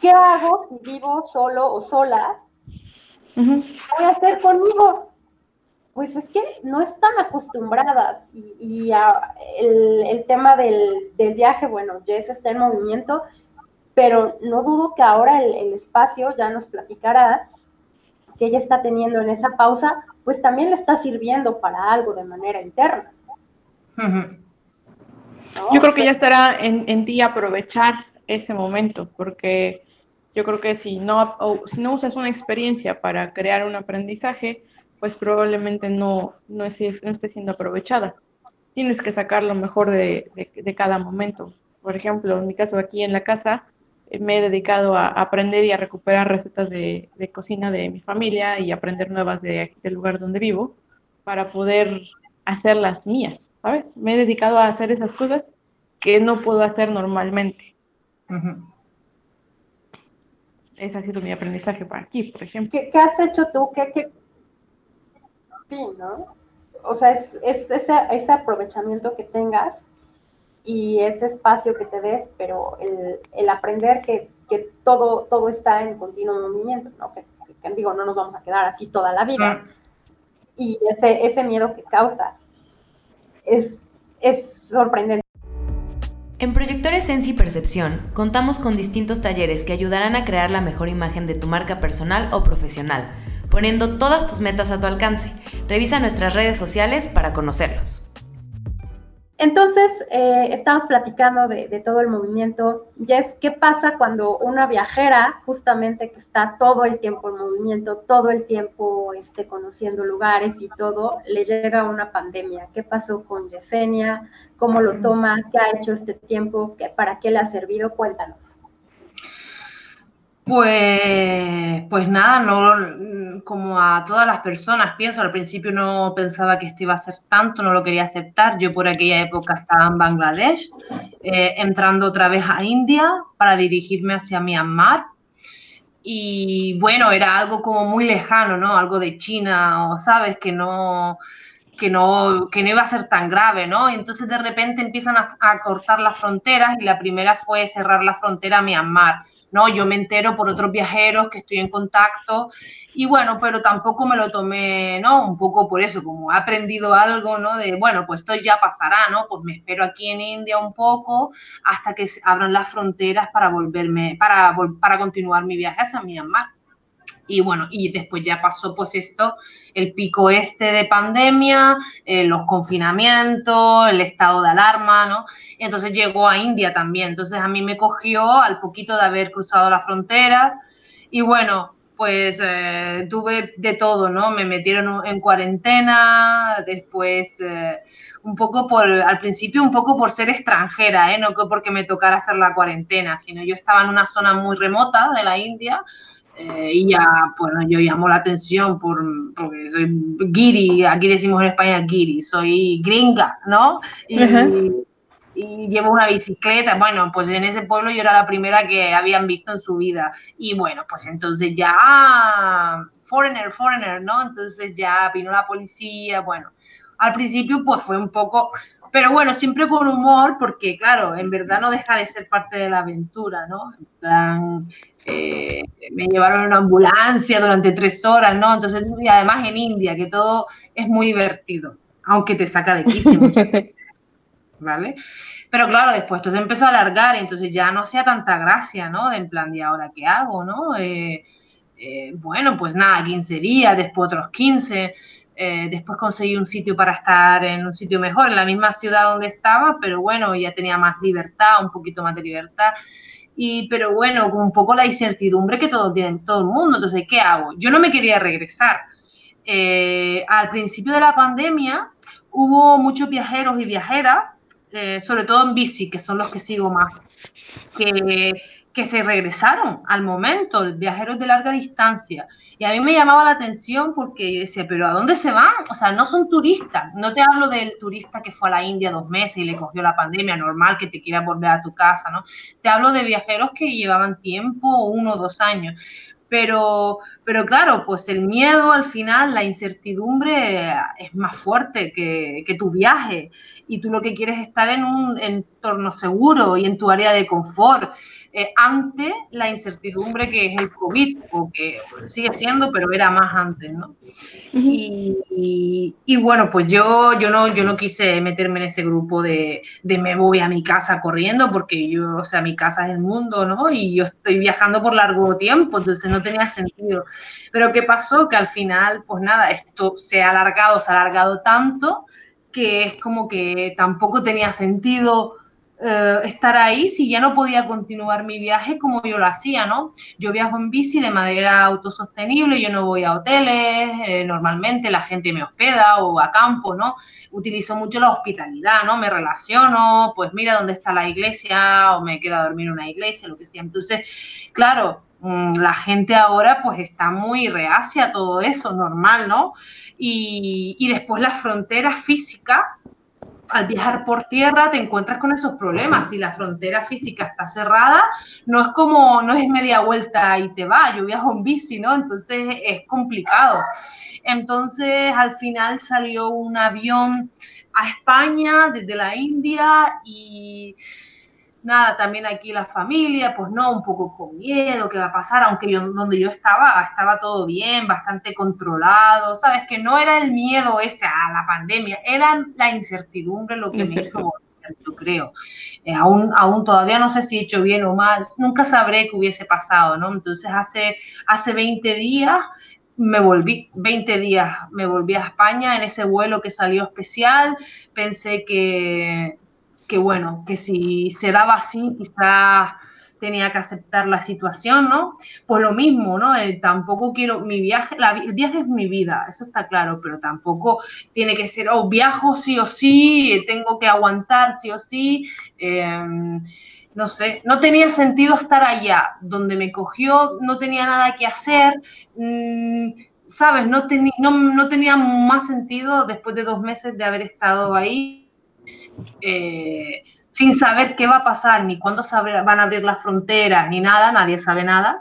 ¿qué hago si vivo solo o sola? ¿Qué voy a hacer conmigo? Pues es que no están acostumbradas y, el, tema del, viaje, bueno, Jess está en movimiento, pero no dudo que ahora el, espacio ya nos platicará que ella está teniendo en esa pausa, pues también le está sirviendo para algo de manera interna. Yo creo que ya estará en, en, ti aprovechar ese momento, porque yo creo que si no, si no usas una experiencia para crear un aprendizaje, pues probablemente no, no, esté siendo aprovechada. Tienes que sacar lo mejor de, cada momento. Por ejemplo, en mi caso aquí en la casa, eh, me he dedicado a aprender y a recuperar recetas de, cocina de mi familia y aprender nuevas de, del lugar donde vivo para poder hacerlas mías, ¿sabes? Me he dedicado a hacer esas cosas que no puedo hacer normalmente. Ese ha sido mi aprendizaje para aquí, por ejemplo. ¿Qué, has hecho tú? ¿Qué, qué, Sí, ¿no? O sea, es, ese, aprovechamiento que tengas y ese espacio que te des, pero el, aprender que, todo, todo está en continuo movimiento, ¿no? Que, digo, no nos vamos a quedar así toda la vida. Y ese, ese miedo que causa es, es sorprendente. En Proyectores Sensi Percepción contamos con distintos talleres que ayudarán a crear la mejor imagen de tu marca personal o profesional poniendo todas tus metas a tu alcance. Revisa nuestras redes sociales para conocerlos. Entonces, eh, estamos platicando de, todo el movimiento. Jess, ¿qué pasa cuando una viajera, justamente que está todo el tiempo en movimiento, todo el tiempo este, conociendo lugares y todo, le llega una pandemia? ¿Qué pasó con Yesenia? ¿Cómo lo toma? ¿Qué ha hecho este tiempo? ¿Para qué le ha servido? Cuéntanos. Pues, pues nada, no, como a todas las personas pienso, al principio no pensaba que esto iba a ser tanto, no lo quería aceptar. Yo por aquella época estaba en Bangladesh, eh, entrando otra vez a India para dirigirme hacia Myanmar. Y bueno, era algo como muy lejano, ¿no? Algo de China, o sabes, que no, que no, que no iba a ser tan grave, ¿no? Entonces de repente empiezan a, a cortar las fronteras y la primera fue cerrar la frontera a Myanmar ¿no? Yo me entero por otros viajeros que estoy en contacto y bueno, pero tampoco me lo tomé, ¿no? Un poco por eso, como he aprendido algo, ¿no? De, bueno, pues esto ya pasará, ¿no? Pues me espero aquí en India un poco hasta que abran las fronteras para volverme, para, para continuar mi viaje hacia Myanmar. Y bueno, y después ya pasó pues esto, el pico este de pandemia, eh, los confinamientos, el estado de alarma, ¿no? entonces llegó a India también. Entonces a mí me cogió al poquito de haber cruzado la frontera. Y bueno, pues eh, tuve de todo, ¿no? Me metieron en cuarentena, después eh, un poco por, al principio un poco por ser extranjera, ¿eh? No porque me tocara hacer la cuarentena, sino yo estaba en una zona muy remota de la India eh, y ya, bueno, yo llamo la atención por, porque soy guiri, aquí decimos en España guiri, soy gringa, ¿no? Y, y, llevo una bicicleta, bueno, pues en ese pueblo yo era la primera que habían visto en su vida. Y bueno, pues entonces ya, ah, foreigner, foreigner, ¿no? Entonces ya vino la policía, bueno, al principio pues fue un poco, pero bueno, siempre con humor, porque claro, en verdad no deja de ser parte de la aventura, ¿no? En plan, eh, me llevaron en una ambulancia durante tres horas, ¿no? Entonces, y además en India, que todo es muy divertido, aunque te saca de quicio, ¿vale? Pero claro, después todo se empezó a alargar, entonces ya no hacía tanta gracia, ¿no? De en plan, ¿y ahora qué hago, no? Eh, eh, bueno, pues nada, 15 días, después otros 15. después conseguí un sitio para estar en un sitio mejor, en la misma ciudad donde estaba, pero bueno, ya tenía más libertad, un poquito más de libertad. Y, pero bueno, con un poco la incertidumbre que todo tiene todo el mundo. Entonces, ¿qué hago? Yo no me quería regresar. Eh, al principio de la pandemia hubo muchos viajeros y viajeras, eh, sobre todo en bici, que son los que sigo más, que que se regresaron al momento, viajeros de larga distancia. Y a mí me llamaba la atención porque yo decía, pero ¿a dónde se van? O sea, no son turistas. No te hablo del turista que fue a la India dos meses y le cogió la pandemia, normal que te quiera volver a tu casa, ¿no? Te hablo de viajeros que llevaban tiempo, uno o dos años. Pero, pero claro, pues el miedo al final, la incertidumbre es más fuerte que, que, tu viaje y tú lo que quieres es estar en un entorno seguro y en tu área de confort. Eh, ante la incertidumbre que es el COVID, o que sigue siendo, pero era más antes, ¿no? y, y, bueno, pues yo, yo, no, yo no quise meterme en ese grupo de, de, me voy a mi casa corriendo, porque yo, o sea, mi casa es el mundo, ¿no? Y yo estoy viajando por largo tiempo, entonces no tenía sentido. Pero ¿qué pasó? Que al final, pues nada, esto se ha alargado, se ha alargado tanto que es como que tampoco tenía sentido eh, estar ahí si ya no podía continuar mi viaje como yo lo hacía, ¿no? Yo viajo en bici de manera autosostenible, yo no voy a hoteles, eh, normalmente la gente me hospeda o a campo, ¿no? Utilizo mucho la hospitalidad, ¿no? Me relaciono, pues mira dónde está la iglesia o me quedo a dormir en una iglesia, lo que sea. Entonces, claro, mm, la gente ahora pues está muy reacia a todo eso, normal, ¿no? Y, y después la frontera física al viajar por tierra te encuentras con esos problemas. Si la frontera física está cerrada, no es como, no es media vuelta y te va. Yo viajo en bici, ¿no? Entonces es complicado. Entonces al final salió un avión a España desde la India y nada, también aquí la familia, pues no, un poco con miedo, qué va a pasar, aunque yo, donde yo estaba, estaba todo bien, bastante controlado, sabes, que no era el miedo ese a la pandemia, era la incertidumbre lo que me hizo volver, yo creo. Eh, aún, aún todavía no sé si he hecho bien o mal, nunca sabré qué hubiese pasado, ¿no? Entonces hace, hace 20 días me volví 20 días, me volví a España en ese vuelo que salió especial, pensé que, que bueno, que si se daba así, quizás tenía que aceptar la situación, ¿no? Pues lo mismo, ¿no? Eh, tampoco quiero, mi viaje, el viaje es mi vida, eso está claro, pero tampoco tiene que ser, oh, viajo sí o sí, tengo que aguantar sí o sí. Em, no sé, no tenía sentido estar allá, donde me cogió, no tenía nada que hacer, mm, ¿sabes? No, no, tenía más sentido después de dos meses de haber estado ahí. Eh, sin saber qué va a pasar, ni cuándo van a abrir las fronteras, ni nada, nadie sabe nada,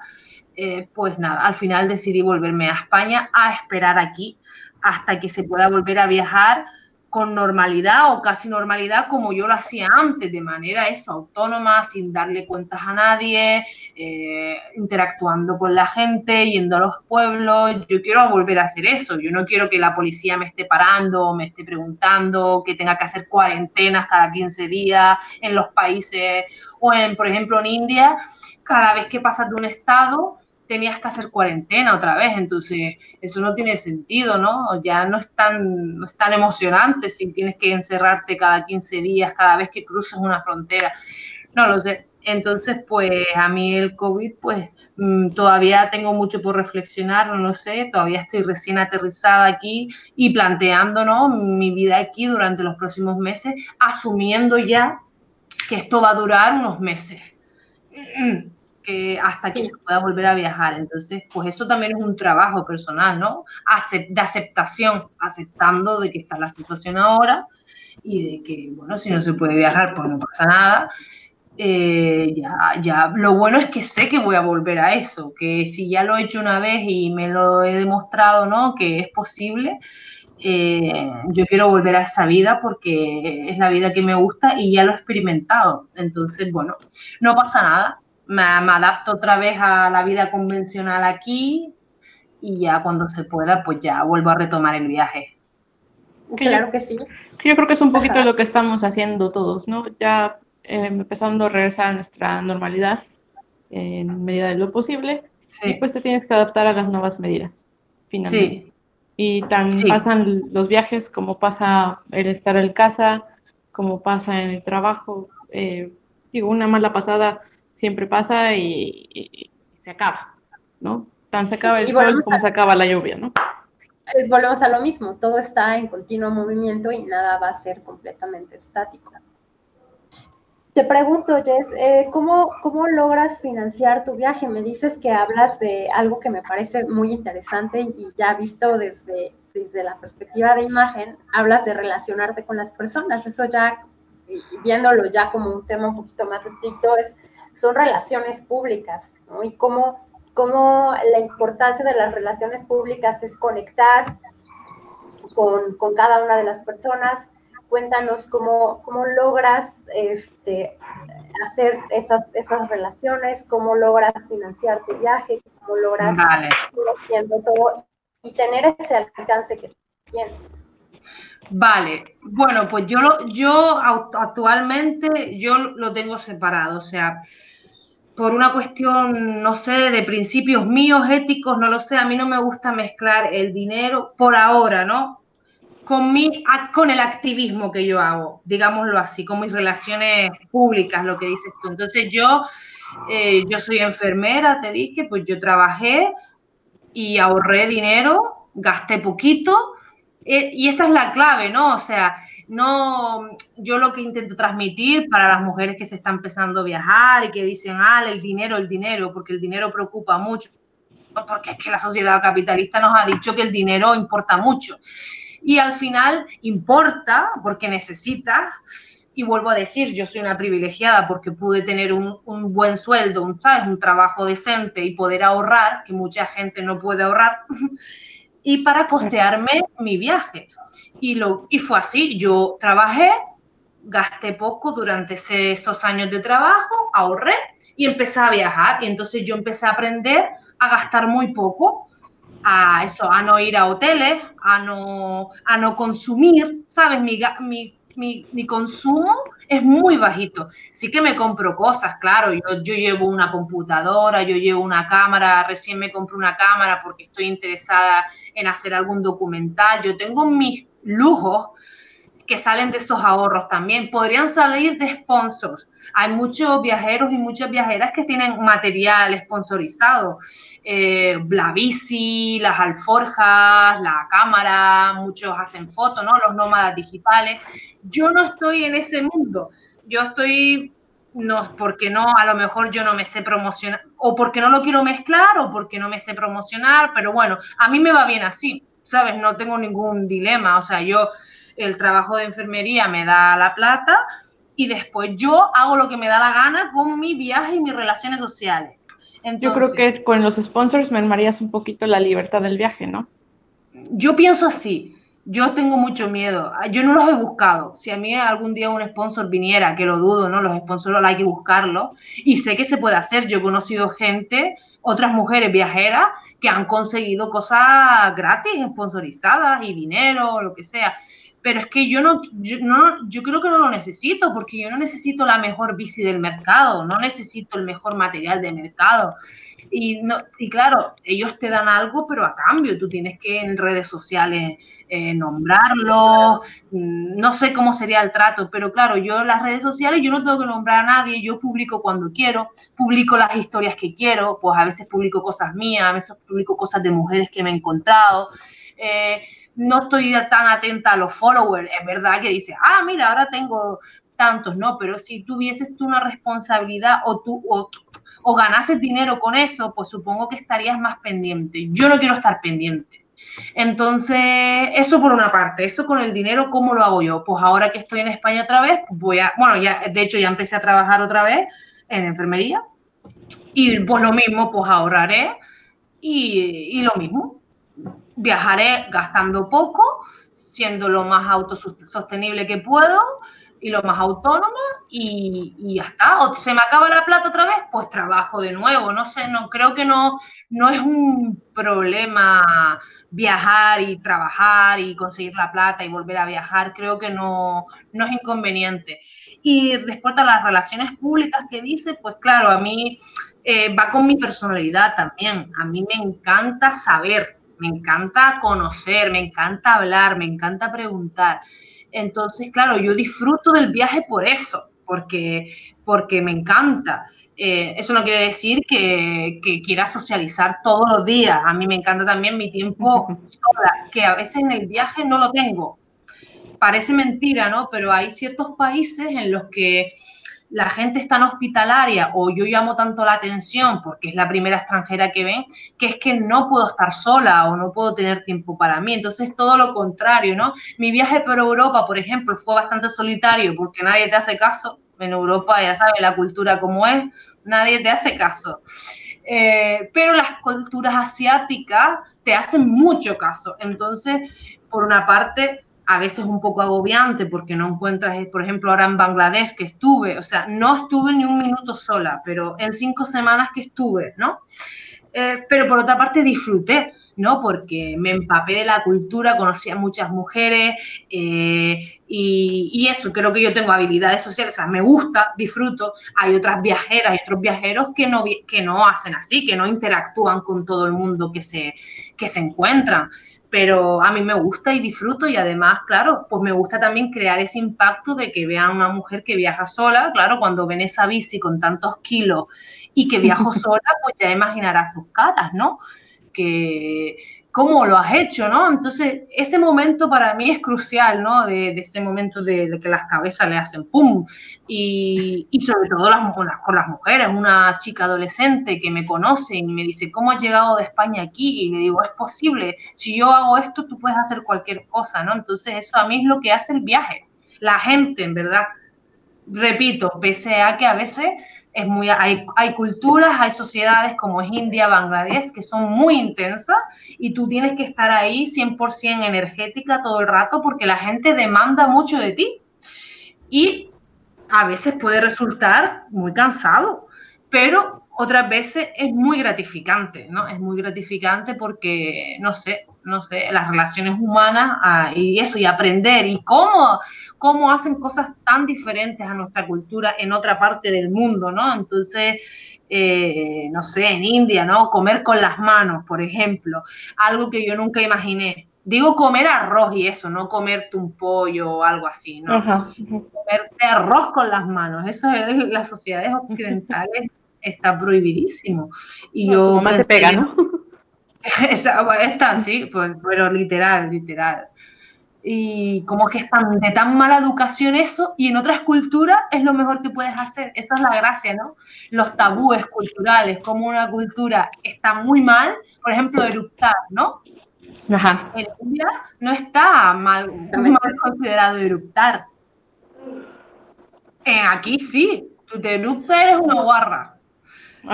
eh, pues nada, al final decidí volverme a España a esperar aquí hasta que se pueda volver a viajar con normalidad o casi normalidad como yo lo hacía antes, de manera eso, autónoma, sin darle cuentas a nadie, eh, interactuando con la gente, yendo a los pueblos. Yo quiero volver a hacer eso. Yo no quiero que la policía me esté parando, me esté preguntando, que tenga que hacer cuarentenas cada 15 días en los países o en, por ejemplo, en India, cada vez que pasas de un estado tenías que hacer cuarentena otra vez, entonces eso no tiene sentido, ¿no? Ya no es tan, no es tan emocionante si tienes que encerrarte cada 15 días, cada vez que cruzas una frontera, no lo sé. Entonces, pues a mí el COVID, pues mm, todavía tengo mucho por reflexionar, no lo sé, todavía estoy recién aterrizada aquí y planteando. Mi vida aquí durante los próximos meses, asumiendo ya que esto va a durar unos meses. Que hasta que se pueda volver a viajar. Entonces, pues eso también es un trabajo personal, ¿no? de aceptación, aceptando de que está la situación ahora y de que, bueno, si no se puede viajar, pues no pasa nada. Eh, ya, ya, lo bueno es que sé que voy a volver a eso, que si ya lo he hecho una vez y me lo he demostrado, ¿no? Que es posible, eh, yo quiero volver a esa vida porque es la vida que me gusta y ya lo he experimentado. Entonces, bueno, no pasa nada me, adapto otra vez a la vida convencional aquí y ya cuando se pueda, pues ya vuelvo a retomar el viaje. Claro que sí. Yo creo que es un poquito lo que estamos haciendo todos, ¿no? Ya eh, empezando a regresar a nuestra normalidad en medida de lo posible. Y pues te tienes que adaptar a las nuevas medidas, finalmente. Sí. Y tan pasan los viajes como pasa el estar en casa, como pasa en el trabajo. Eh, digo, una mala pasada siempre pasa y, se acaba, ¿no? Tan se acaba el sol como se acaba la lluvia, ¿no? Eh, volvemos a lo mismo, todo está en continuo movimiento y nada va a ser completamente estático. Te pregunto, Jess, eh, ¿cómo, ¿cómo logras financiar tu viaje? Me dices que hablas de algo que me parece muy interesante y ya visto desde, desde la perspectiva de imagen, hablas de relacionarte con las personas. Eso ya, viéndolo ya como un tema un poquito más estricto, es son relaciones públicas, ¿no? Y cómo, cómo la importancia de las relaciones públicas es conectar con, con cada una de las personas. Cuéntanos cómo, cómo logras este, hacer esas, esas relaciones, cómo logras financiar tu viaje, cómo logras haciendo todo y tener ese alcance que tienes. Vale, bueno, pues yo, yo actualmente yo lo tengo separado, o sea, por una cuestión, no sé, de principios míos, éticos, no lo sé, a mí no me gusta mezclar el dinero por ahora, ¿no? Con, mi, con el activismo que yo hago, digámoslo así, con mis relaciones públicas, lo que dices tú. Entonces yo, eh, yo soy enfermera, te dije, pues yo trabajé y ahorré dinero, gasté poquito, eh, y esa es la clave, ¿no? O sea, no, yo lo que intento transmitir para las mujeres que se están empezando a viajar y que dicen, ah, el dinero, el dinero, porque el dinero preocupa mucho, porque es que la sociedad capitalista nos ha dicho que el dinero importa mucho. Y al final importa porque necesitas, y vuelvo a decir, yo soy una privilegiada porque pude tener un, buen sueldo, un, ¿sabes? un trabajo decente y poder ahorrar, que mucha gente no puede ahorrar, y para costearme mi viaje. Y, lo, y fue así, yo trabajé, gasté poco durante esos años de trabajo, ahorré y empecé a viajar. Y entonces yo empecé a aprender a gastar muy poco, a eso, a no ir a hoteles, a no, a no consumir, ¿sabes? Mi, mi, mi, mi consumo es muy bajito. Sí que me compro cosas, claro, yo, yo llevo una computadora, yo llevo una cámara, recién me compré una cámara porque estoy interesada en hacer algún documental, yo tengo mis lujos que salen de esos ahorros también. Podrían salir de sponsors. Hay muchos viajeros y muchas viajeras que tienen material sponsorizado. Eh, la bici, las alforjas, la cámara, muchos hacen fotos, ¿no? Los nómadas digitales. Yo no estoy en ese mundo. Yo estoy no, porque no, a lo mejor yo no me sé promocionar, o porque no lo quiero mezclar, o porque no me sé promocionar, pero bueno, a mí me va bien así, ¿sabes? No tengo ningún dilema, o sea, yo el trabajo de enfermería me da la plata y después yo hago lo que me da la gana con mi viaje y mis relaciones sociales. yo creo que con los sponsors me armarías un poquito la libertad del viaje, ¿no? Yo pienso así. Yo tengo mucho miedo. Yo no los he buscado. Si a mí algún día un sponsor viniera, que lo dudo, ¿no? Los sponsors hay que buscarlo. Y sé que se puede hacer. Yo he conocido gente, otras mujeres viajeras, que han conseguido cosas gratis, sponsorizadas y dinero, lo que sea pero es que yo no, yo no, yo creo que no lo necesito, porque yo no necesito la mejor bici del mercado, no necesito el mejor material de mercado. Y, no, y claro, ellos te dan algo, pero a cambio tú tienes que en redes sociales eh, nombrarlo, mm, no sé cómo sería el trato, pero claro, yo en las redes sociales yo no tengo que nombrar a nadie, yo publico cuando quiero, publico las historias que quiero, pues a veces publico cosas mías, a veces publico cosas de mujeres que me he encontrado. Eh, no estoy tan atenta a los followers. Es verdad que dice, ah, mira, ahora tengo tantos, ¿no? Pero si tuvieses tú una responsabilidad o tú o, ganases dinero con eso, pues supongo que estarías más pendiente. Yo no quiero estar pendiente. Entonces, eso por una parte, eso con el dinero, ¿cómo lo hago yo? Pues ahora que estoy en España otra vez, voy a, bueno, ya, de hecho ya empecé a trabajar otra vez en enfermería y pues lo mismo, pues ahorraré y lo mismo, viajaré gastando poco, siendo lo más autosostenible que puedo y lo más autónoma y, y, ya está. O se me acaba la plata otra vez, pues trabajo de nuevo. No sé, no creo que no, no es un problema viajar y trabajar y conseguir la plata y volver a viajar. Creo que no, no es inconveniente. Y respecto a las relaciones públicas que dice, pues claro, a mí eh, va con mi personalidad también. A mí me encanta saber me encanta conocer, me encanta hablar, me encanta preguntar. Entonces, claro, yo disfruto del viaje por eso, porque, porque me encanta. Eh, eso no quiere decir que, que, quiera socializar todos los días. A mí me encanta también mi tiempo sola, que a veces en el viaje no lo tengo. Parece mentira, ¿no? Pero hay ciertos países en los que la gente es tan hospitalaria o yo llamo tanto la atención porque es la primera extranjera que ven, que es que no puedo estar sola o no puedo tener tiempo para mí. Entonces, todo lo contrario, ¿no? Mi viaje por Europa, por ejemplo, fue bastante solitario porque nadie te hace caso. En Europa, ya sabes, la cultura como es, nadie te hace caso. Eh, pero las culturas asiáticas te hacen mucho caso. Entonces, por una parte, a veces un poco agobiante porque no encuentras, eh, por ejemplo, ahora en Bangladesh que estuve, o sea, no estuve ni un minuto sola, pero en cinco semanas que estuve, ¿no? Eh, pero por otra parte disfruté, ¿no? Porque me empapé de la cultura, conocí a muchas mujeres eh, y, y, eso, creo que yo tengo habilidades sociales, o sea, me gusta, disfruto. Hay otras viajeras y otros viajeros que no, que no hacen así, que no interactúan con todo el mundo que se, que se encuentran pero a mí me gusta y disfruto y además, claro, pues me gusta también crear ese impacto de que vean una mujer que viaja sola, claro, cuando ven esa bici con tantos kilos y que viajo sola, pues ya imaginará sus caras, ¿no? Que, cómo lo has hecho, ¿no? Entonces, ese momento para mí es crucial, ¿no? De, ese momento de, que las cabezas le hacen pum. Y, sobre todo las, con, las, con las mujeres, una chica adolescente que me conoce y me dice, ¿cómo has llegado de España aquí? Y le digo, es posible, si yo hago esto, tú puedes hacer cualquier cosa, ¿no? Entonces, eso a mí es lo que hace el viaje. La gente, en verdad, repito, pese a que a veces es muy, hay, hay, culturas, hay sociedades como es India, Bangladesh, que son muy intensas y tú tienes que estar ahí 100% energética todo el rato porque la gente demanda mucho de ti. Y a veces puede resultar muy cansado, pero otras veces es muy gratificante, ¿no? Es muy gratificante porque, no sé, no sé, las relaciones humanas ah, y eso, y aprender, y cómo, cómo hacen cosas tan diferentes a nuestra cultura en otra parte del mundo, ¿no? Entonces, eh, no sé, en India, ¿no? Comer con las manos, por ejemplo, algo que yo nunca imaginé. Digo comer arroz y eso, no comerte un pollo o algo así, ¿no? Comerte arroz con las manos, eso en las sociedades occidentales está prohibidísimo. Y yo... Más te pega, ¿no? Esta, sí, pues, pero literal, literal. Y como que es de tan mala educación eso, y en otras culturas es lo mejor que puedes hacer. Esa es la gracia, ¿no? Los tabúes culturales, como una cultura está muy mal, por ejemplo, eruptar, ¿no? Ajá. En India no está mal, mal considerado eruptar. En aquí sí, tú te eruptas eres una guarra.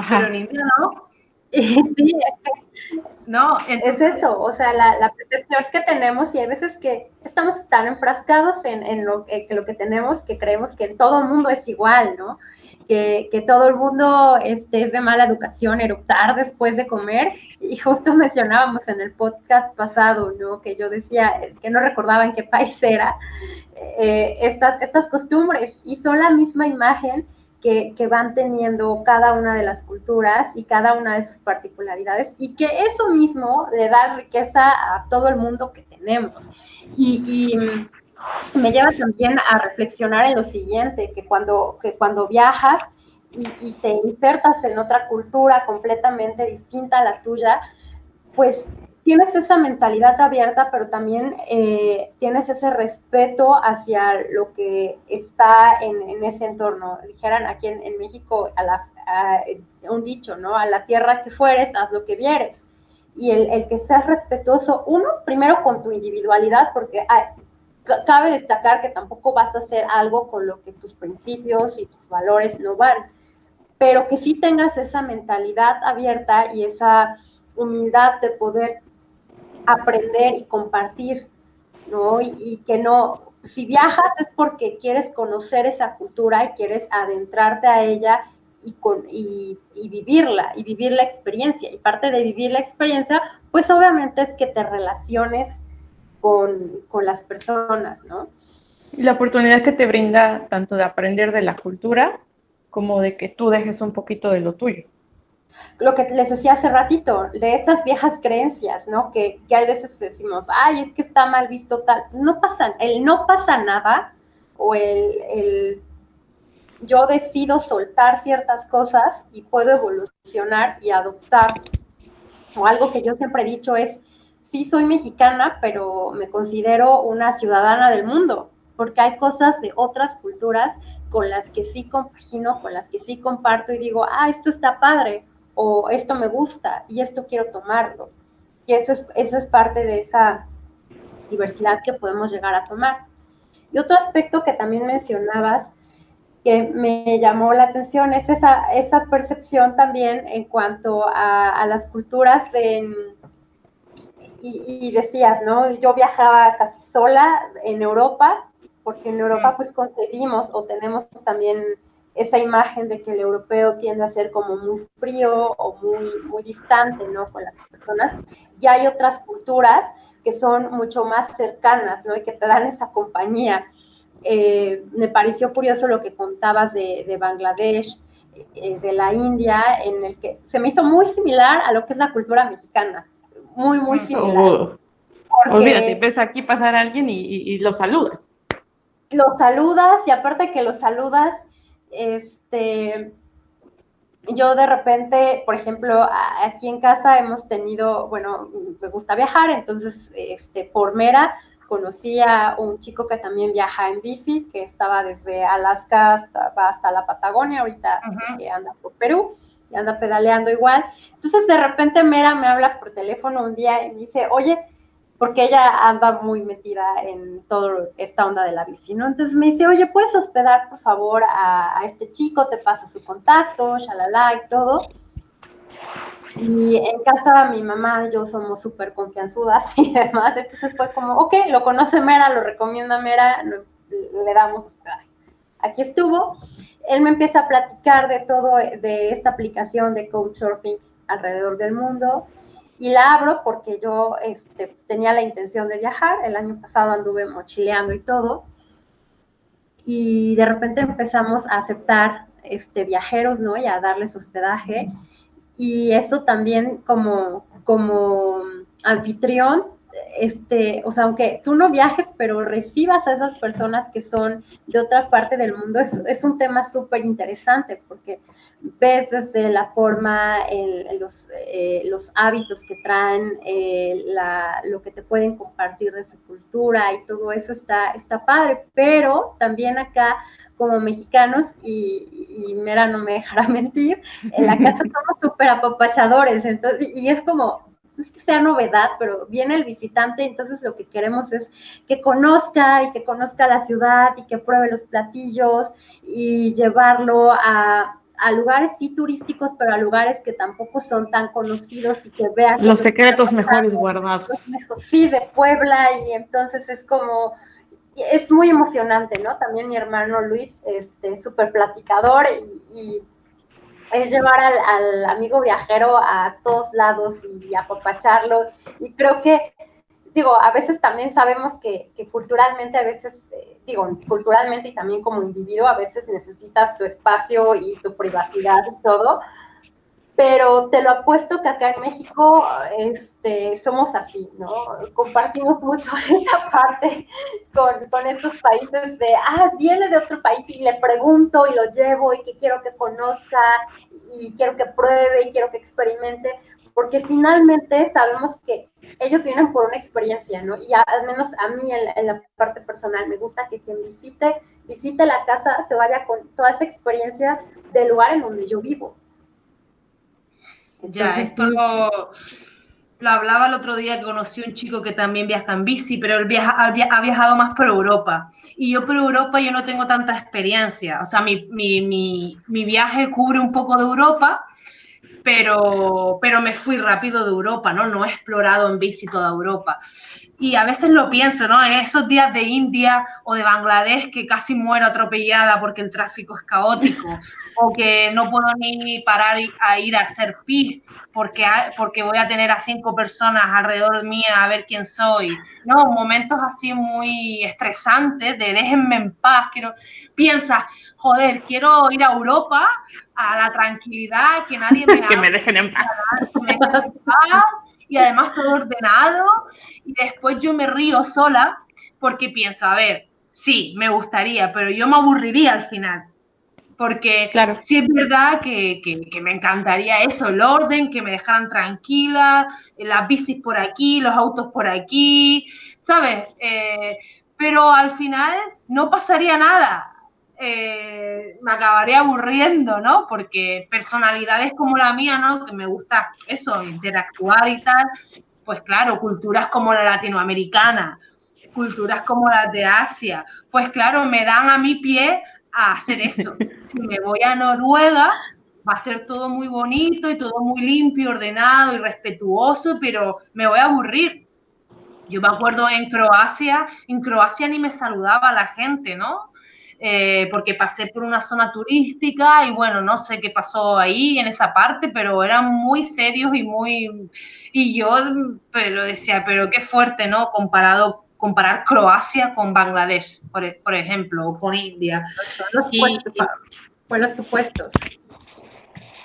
Pero en India no. Sí, no, es eso, o sea, la, percepción que tenemos y hay veces que estamos tan enfrascados en, lo, lo, que tenemos que creemos que todo el mundo es igual, ¿no? Que, todo el mundo este, es de mala educación, eructar después de comer. Y justo mencionábamos en el podcast pasado, ¿no? Que yo decía que no recordaba en qué país era eh, estas, estas costumbres y son la misma imagen que, van teniendo cada una de las culturas y cada una de sus particularidades y que eso mismo le da riqueza a todo el mundo que tenemos. Y, me lleva también a reflexionar en lo siguiente, que cuando, que cuando viajas y, te insertas en otra cultura completamente distinta a la tuya, pues tienes esa mentalidad abierta, pero también eh, tienes ese respeto hacia lo que está en, ese entorno. Dijeran aquí en, México a la, un dicho, ¿no? A la tierra que fueres, haz lo que vieres. Y el, que seas respetuoso, uno, primero con tu individualidad, porque cabe destacar que tampoco vas a hacer algo con lo que tus principios y tus valores no van, pero que sí tengas esa mentalidad abierta y esa humildad de poder aprender y compartir, ¿no? Y, que no, si viajas es porque quieres conocer esa cultura y quieres adentrarte a ella y, con, y, vivirla, y vivir la experiencia. Y parte de vivir la experiencia, pues obviamente es que te relaciones con, con las personas, ¿no? Y la oportunidad que te brinda tanto de aprender de la cultura como de que tú dejes un poquito de lo tuyo lo que les decía hace ratito, de esas viejas creencias, ¿no? Que, que a veces decimos, ay, es que está mal visto tal. No pasa, el no pasa nada o el, el yo decido soltar ciertas cosas y puedo evolucionar y adoptar. O algo que yo siempre he dicho es, sí soy mexicana, pero me considero una ciudadana del mundo, porque hay cosas de otras culturas con las que sí compagino, con las que sí comparto y digo, ah, esto está padre, o esto me gusta y esto quiero tomarlo. Y eso es, eso es parte de esa diversidad que podemos llegar a tomar. Y otro aspecto que también mencionabas que me llamó la atención es esa, esa percepción también en cuanto a, las culturas de, y, y, decías, ¿no? Yo viajaba casi sola en Europa, porque en Europa pues concebimos o tenemos también esa imagen de que el europeo tiende a ser como muy frío o muy, muy distante, ¿no? Con las personas. Y hay otras culturas que son mucho más cercanas, ¿no? Y que te dan esa compañía. Eh, me pareció curioso lo que contabas de, Bangladesh, eh, de la India, en el que se me hizo muy similar a lo que es la cultura mexicana. Muy, muy similar. Oh. Olvídate, ves aquí pasar a alguien y, y lo saludas. Lo saludas y aparte que lo saludas, este, yo de repente, por ejemplo, aquí en casa hemos tenido, bueno, me gusta viajar, entonces, este, por Mera conocí a un chico que también viaja en bici, que estaba desde Alaska hasta, hasta la Patagonia, ahorita que anda por Perú y anda pedaleando igual. Entonces, de repente Mera me habla por teléfono un día y me dice, oye, porque ella anda muy metida en toda esta onda de la bici, ¿no? Entonces me dice, oye, ¿puedes hospedar, por favor, a, este chico? Te paso su contacto, shalala y todo. Y en casa mi mamá yo somos súper confianzudas y demás, entonces fue como, ok, lo conoce Mera, lo recomienda Mera, le damos hospedaje. Aquí estuvo, él me empieza a platicar de todo, de esta aplicación de Couchsurfing alrededor del mundo, y la abro porque yo este, tenía la intención de viajar. El año pasado anduve mochileando y todo. Y de repente empezamos a aceptar este, viajeros, ¿no? Y a darles hospedaje. Y eso también como, como anfitrión, este, o sea, aunque tú no viajes, pero recibas a esas personas que son de otra parte del mundo, es, es un tema súper interesante porque ves desde la forma, los, eh, los, hábitos que traen, eh, la, lo que te pueden compartir de su cultura y todo eso está, está padre, pero también acá como mexicanos, y, y Mera no me dejará mentir, en la casa somos súper apapachadores, entonces, y es como, no es que sea novedad, pero viene el visitante, entonces lo que queremos es que conozca y que conozca la ciudad y que pruebe los platillos y llevarlo a, a lugares sí turísticos, pero a lugares que tampoco son tan conocidos y que vean... Los secretos mejores guardados. Sí, de Puebla y entonces es como, es muy emocionante, ¿no? También mi hermano Luis, este, súper platicador y, es llevar al, al, amigo viajero a todos lados y apapacharlo. Y creo que, digo, a veces también sabemos que, que culturalmente a veces... Eh, digo, culturalmente y también como individuo, a veces necesitas tu espacio y tu privacidad y todo, pero te lo apuesto que acá en México este, somos así, ¿no? Compartimos mucho esa parte con, con, estos países de, ah, viene de otro país y le pregunto y lo llevo y que quiero que conozca y quiero que pruebe y quiero que experimente, porque finalmente sabemos que ellos vienen por una experiencia, ¿no? Y al menos a mí en, la parte personal me gusta que quien visite, visite la casa, se vaya con toda esa experiencia del lugar en donde yo vivo. Ya, esto lo, hablaba el otro día que conocí a un chico que también viaja en bici, pero él viaja, ha viajado más por Europa. Y yo por Europa yo no tengo tanta experiencia. O sea, mi, mi, mi, mi viaje cubre un poco de Europa, pero, pero me fui rápido de Europa, ¿no? No he explorado en bici toda Europa. Y a veces lo pienso, ¿no? En esos días de India o de Bangladesh que casi muero atropellada porque el tráfico es caótico, o que no puedo ni parar a ir a hacer pis porque, porque voy a tener a cinco personas alrededor mía a ver quién soy. No, momentos así muy estresantes de déjenme en paz. Quiero, piensas, joder, quiero ir a Europa a la tranquilidad, que nadie me que me dejen en paz. y además todo ordenado y después yo me río sola porque pienso, a ver, sí, me gustaría, pero yo me aburriría al final. Porque claro. sí es verdad que, que, me encantaría eso, el orden, que me dejaran tranquila, las bicis por aquí, los autos por aquí, ¿sabes? Eh, pero al final no pasaría nada eh, me acabaré aburriendo, ¿no? Porque personalidades como la mía, ¿no? Que me gusta eso, interactuar y tal, pues claro, culturas como la latinoamericana, culturas como las de Asia, pues claro, me dan a mi pie a hacer eso. Si me voy a Noruega, va a ser todo muy bonito y todo muy limpio, ordenado y respetuoso, pero me voy a aburrir. Yo me acuerdo en Croacia, en Croacia ni me saludaba la gente, ¿no? Eh, porque pasé por una zona turística y bueno, no sé qué pasó ahí en esa parte, pero eran muy serios y muy... Y yo pero decía, pero qué fuerte, ¿no? Comparado comparar Croacia con Bangladesh, por, e, por ejemplo, o con India. Son los, y, opuestos.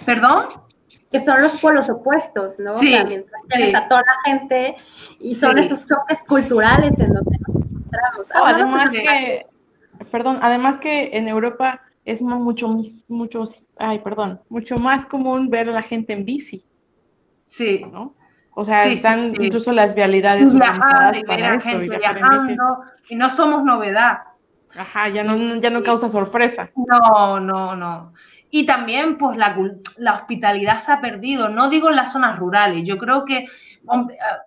¿Perdón? Que son los polos opuestos, ¿no? Sí, mientras tienes a toda la gente y son esos choques culturales en donde nos encontramos. además que perdón, además que en Europa es mucho, mucho, ay, perdón, mucho más común ver a la gente en bici. Sí. ¿no? O sea, están incluso las vialidades Viajar y ver a gente viajando, y no somos novedad. Ajá, ya no, ya no causa sorpresa. No, no, no. Y también, pues, la, la, hospitalidad se ha perdido. No digo en las zonas rurales. Yo creo que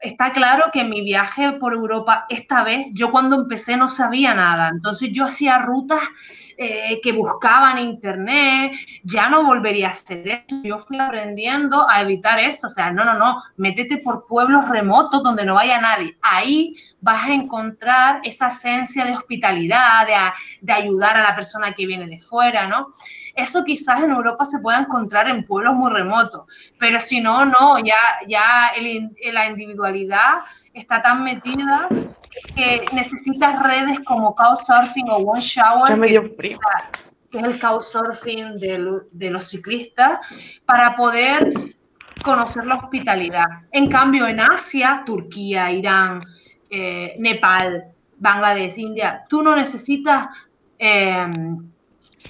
está claro que mi viaje por Europa, esta vez, yo cuando empecé no sabía nada. Entonces, yo hacía rutas eh, que buscaba en internet. Ya no volvería a hacer eso. Yo fui aprendiendo a evitar eso. O sea, no, no, no. Métete por pueblos remotos donde no vaya nadie. Ahí vas a encontrar esa esencia de hospitalidad, de, de ayudar a la persona que viene de fuera, ¿no? Eso quizás en Europa se pueda encontrar en pueblos muy remotos, pero si no, no, ya, ya la individualidad está tan metida que necesitas redes como Couchsurfing o One Shower, que, es el Couchsurfing de, de los ciclistas, para poder conocer la hospitalidad. En cambio, en Asia, Turquía, Irán, eh, Nepal, Bangladesh, India, tú no necesitas, em,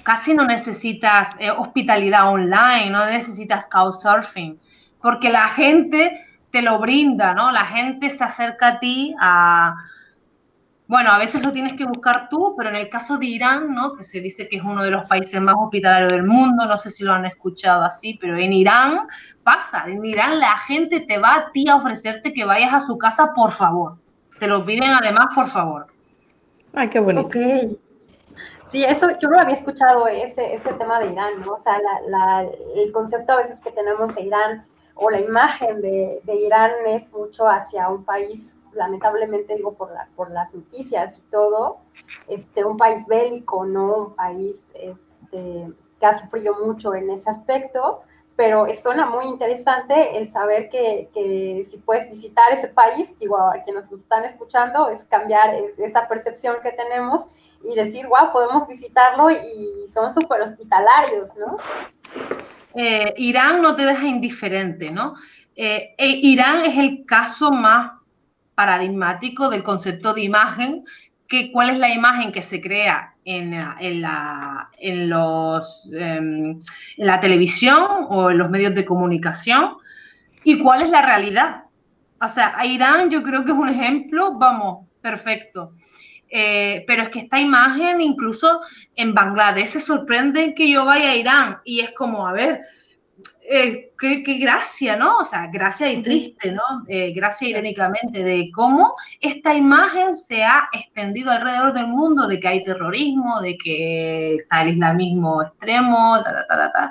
casi no necesitas eh, hospitalidad online, no necesitas couchsurfing, porque la gente te lo brinda, ¿no? La gente se acerca a ti a, bueno, a veces lo tienes que buscar tú, pero en el caso de Irán, ¿no? que se dice que es uno de los países más hospitalarios del mundo, no sé si lo han escuchado así, pero en Irán pasa, en Irán la gente te va a ti a ofrecerte que vayas a su casa, por favor. Te lo piden además, por favor. Ay, qué bonito. Ok. Sí, eso yo no había escuchado ese, ese tema de Irán, ¿no? O sea, el concepto a veces que tenemos de Irán o la imagen de, de Irán es mucho hacia un país lamentablemente digo por, la, por las noticias y todo, este, un país bélico, ¿no? Un país este, que ha sufrido mucho en ese aspecto, pero suena muy interesante el saber que, que, si puedes visitar ese país, digo, a quienes nos están escuchando, es cambiar esa percepción que tenemos y decir, wow, podemos visitarlo y son súper hospitalarios, ¿no? Eh, Irán no te deja indiferente, ¿no? Eh, eh, Irán es el caso más paradigmático del concepto de imagen, que cuál es la imagen que se crea en, la, en, los, em, en la televisión o en los medios de comunicación y cuál es la realidad. O sea, Irán yo creo que es un ejemplo, vamos, perfecto. Eh, pero es que esta imagen, incluso en Bangladesh, se sorprende que yo vaya a Irán y es como, a ver, eh, qué, gracia, ¿no? O sea, gracia y triste, ¿no? Eh, gracia irónicamente de cómo esta imagen se ha extendido alrededor del mundo, de que hay terrorismo, de que está el islamismo extremo, ta, ta, ta, ta,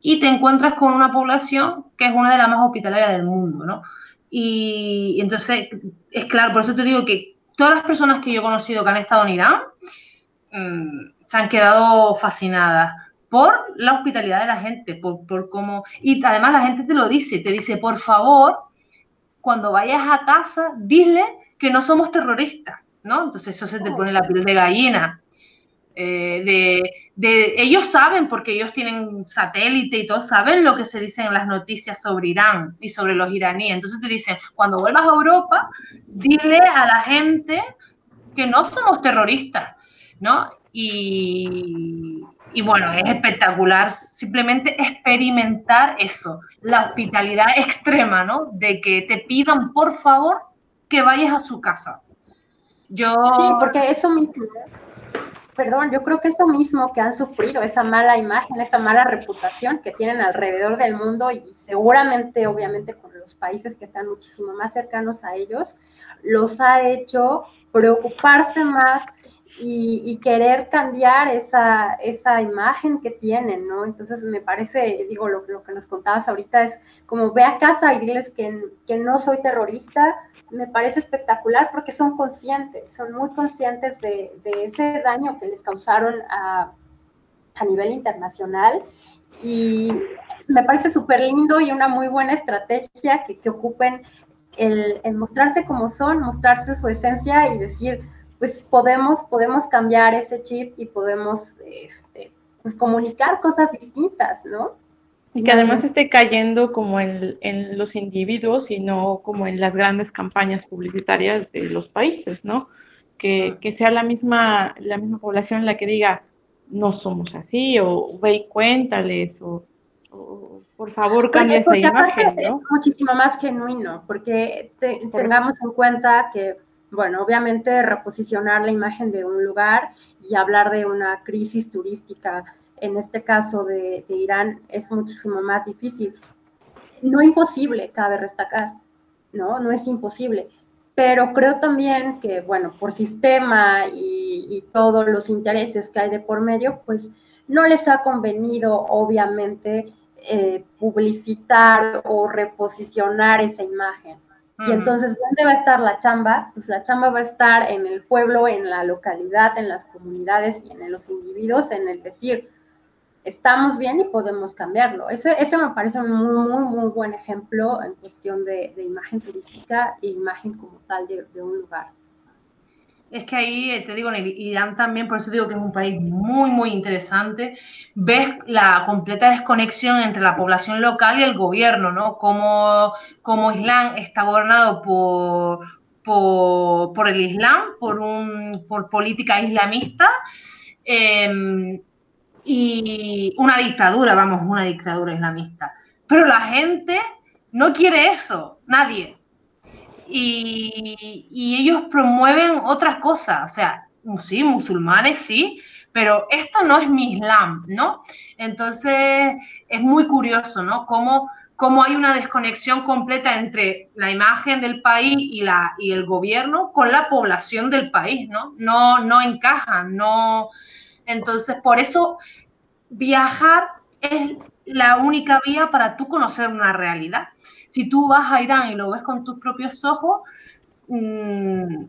y te encuentras con una población que es una de las más hospitalarias del mundo, ¿no? Y, entonces, es claro, por eso te digo que todas las personas que yo he conocido que han estado en Irán mm, se han quedado fascinadas por la hospitalidad de la gente, por, por cómo... Y además la gente te lo dice, te dice, por favor, cuando vayas a casa, dile que no somos terroristas, ¿no? Entonces eso se te pone la piel de gallina. Eh, de, de, ellos saben, porque ellos tienen satélite y todo, saben lo que se dice en las noticias sobre Irán y sobre los iraníes. Entonces te dicen, cuando vuelvas a Europa, dile a la gente que no somos terroristas, ¿no? Y, y bueno, es espectacular simplemente experimentar eso, la hospitalidad extrema, ¿no? De que te pidan por favor que vayas a su casa. Yo... Sí, porque eso mismo, perdón, yo creo que eso mismo que han sufrido, esa mala imagen, esa mala reputación que tienen alrededor del mundo y seguramente, obviamente, con los países que están muchísimo más cercanos a ellos, los ha hecho preocuparse más y, querer cambiar esa, esa imagen que tienen, ¿no? Entonces me parece, digo, lo, lo, que nos contabas ahorita es como ve a casa y diles que, que no soy terrorista, me parece espectacular porque son conscientes, son muy conscientes de, ese daño que les causaron a, nivel internacional y me parece súper lindo y una muy buena estrategia que, ocupen el, el, mostrarse como son, mostrarse su esencia y decir, pues podemos, podemos cambiar ese chip y podemos este, pues comunicar cosas distintas, ¿no? Y que además esté cayendo como en, en, los individuos y no como en las grandes campañas publicitarias de los países, ¿no? Que, que sea la misma, la misma población la que diga, no somos así, o ve y cuéntales, o, por favor cambia esa imagen, ¿no? Es muchísimo más genuino, porque tengamos en cuenta que bueno, obviamente reposicionar la imagen de un lugar y hablar de una crisis turística, en este caso de, Irán, es muchísimo más difícil. No imposible, cabe destacar, ¿no? No es imposible. Pero creo también que, bueno, por sistema y, todos los intereses que hay de por medio, pues no les ha convenido, obviamente, eh, publicitar o reposicionar esa imagen. Y entonces, ¿dónde va a estar la chamba? Pues la chamba va a estar en el pueblo, en la localidad, en las comunidades y en los individuos, en el decir, estamos bien y podemos cambiarlo. Ese, ese me parece un muy, muy, muy buen ejemplo en cuestión de, de imagen turística e imagen como tal de, de, un lugar. Es que ahí, eh, te digo, en Irán también, por eso digo que es un país muy, muy interesante, ves la completa desconexión entre la población local y el gobierno, ¿no? Como, como Islam está gobernado por, por, por el Islam, por, un, por política islamista. Eh, y una dictadura, vamos, una dictadura islamista. Pero la gente no quiere eso, nadie. Y, y ellos promueven otra cosa, o sea, sí, musulmanes, sí, pero esto no es mi Islam, ¿no? Entonces, es muy curioso, ¿no? Cómo, cómo hay una desconexión completa entre la imagen del país y, la, y el gobierno con la población del país, ¿no? No, no encajan, no, entonces, por eso viajar es la única vía para tú conocer una realidad. Si tú vas a Irán y lo ves con tus propios ojos, mmm,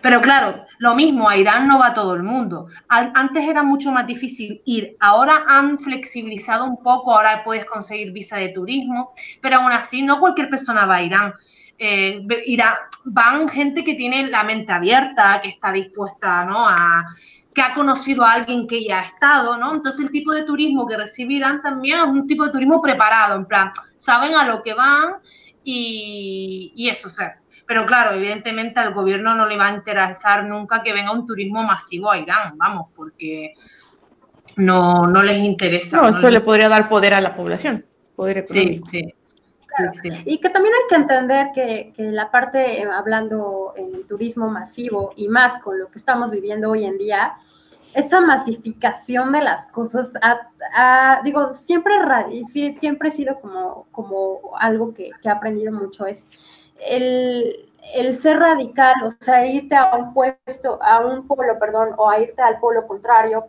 pero claro, lo mismo, a Irán no va todo el mundo. Antes era mucho más difícil ir, ahora han flexibilizado un poco, ahora puedes conseguir visa de turismo, pero aún así no cualquier persona va a Irán. Eh, van gente que tiene la mente abierta, que está dispuesta ¿no? a que ha conocido a alguien que ya ha estado, ¿no? Entonces el tipo de turismo que recibirán también es un tipo de turismo preparado, en plan, saben a lo que van y, y eso, o sea, pero claro, evidentemente al gobierno no le va a interesar nunca que venga un turismo masivo a Irán, vamos, porque no, no les interesa. No, esto le podría dar poder a la población, poder económico. Sí, sí. Claro. Sí, sí. Y que también hay que entender que, que, la parte, eh, hablando en el turismo masivo y más con lo que estamos viviendo hoy en día, esa masificación de las cosas, ha, digo, siempre, siempre he sido como, como algo que, que he aprendido mucho, es el, el, ser radical, o sea, irte a un puesto, a un polo, perdón, o a irte al polo contrario,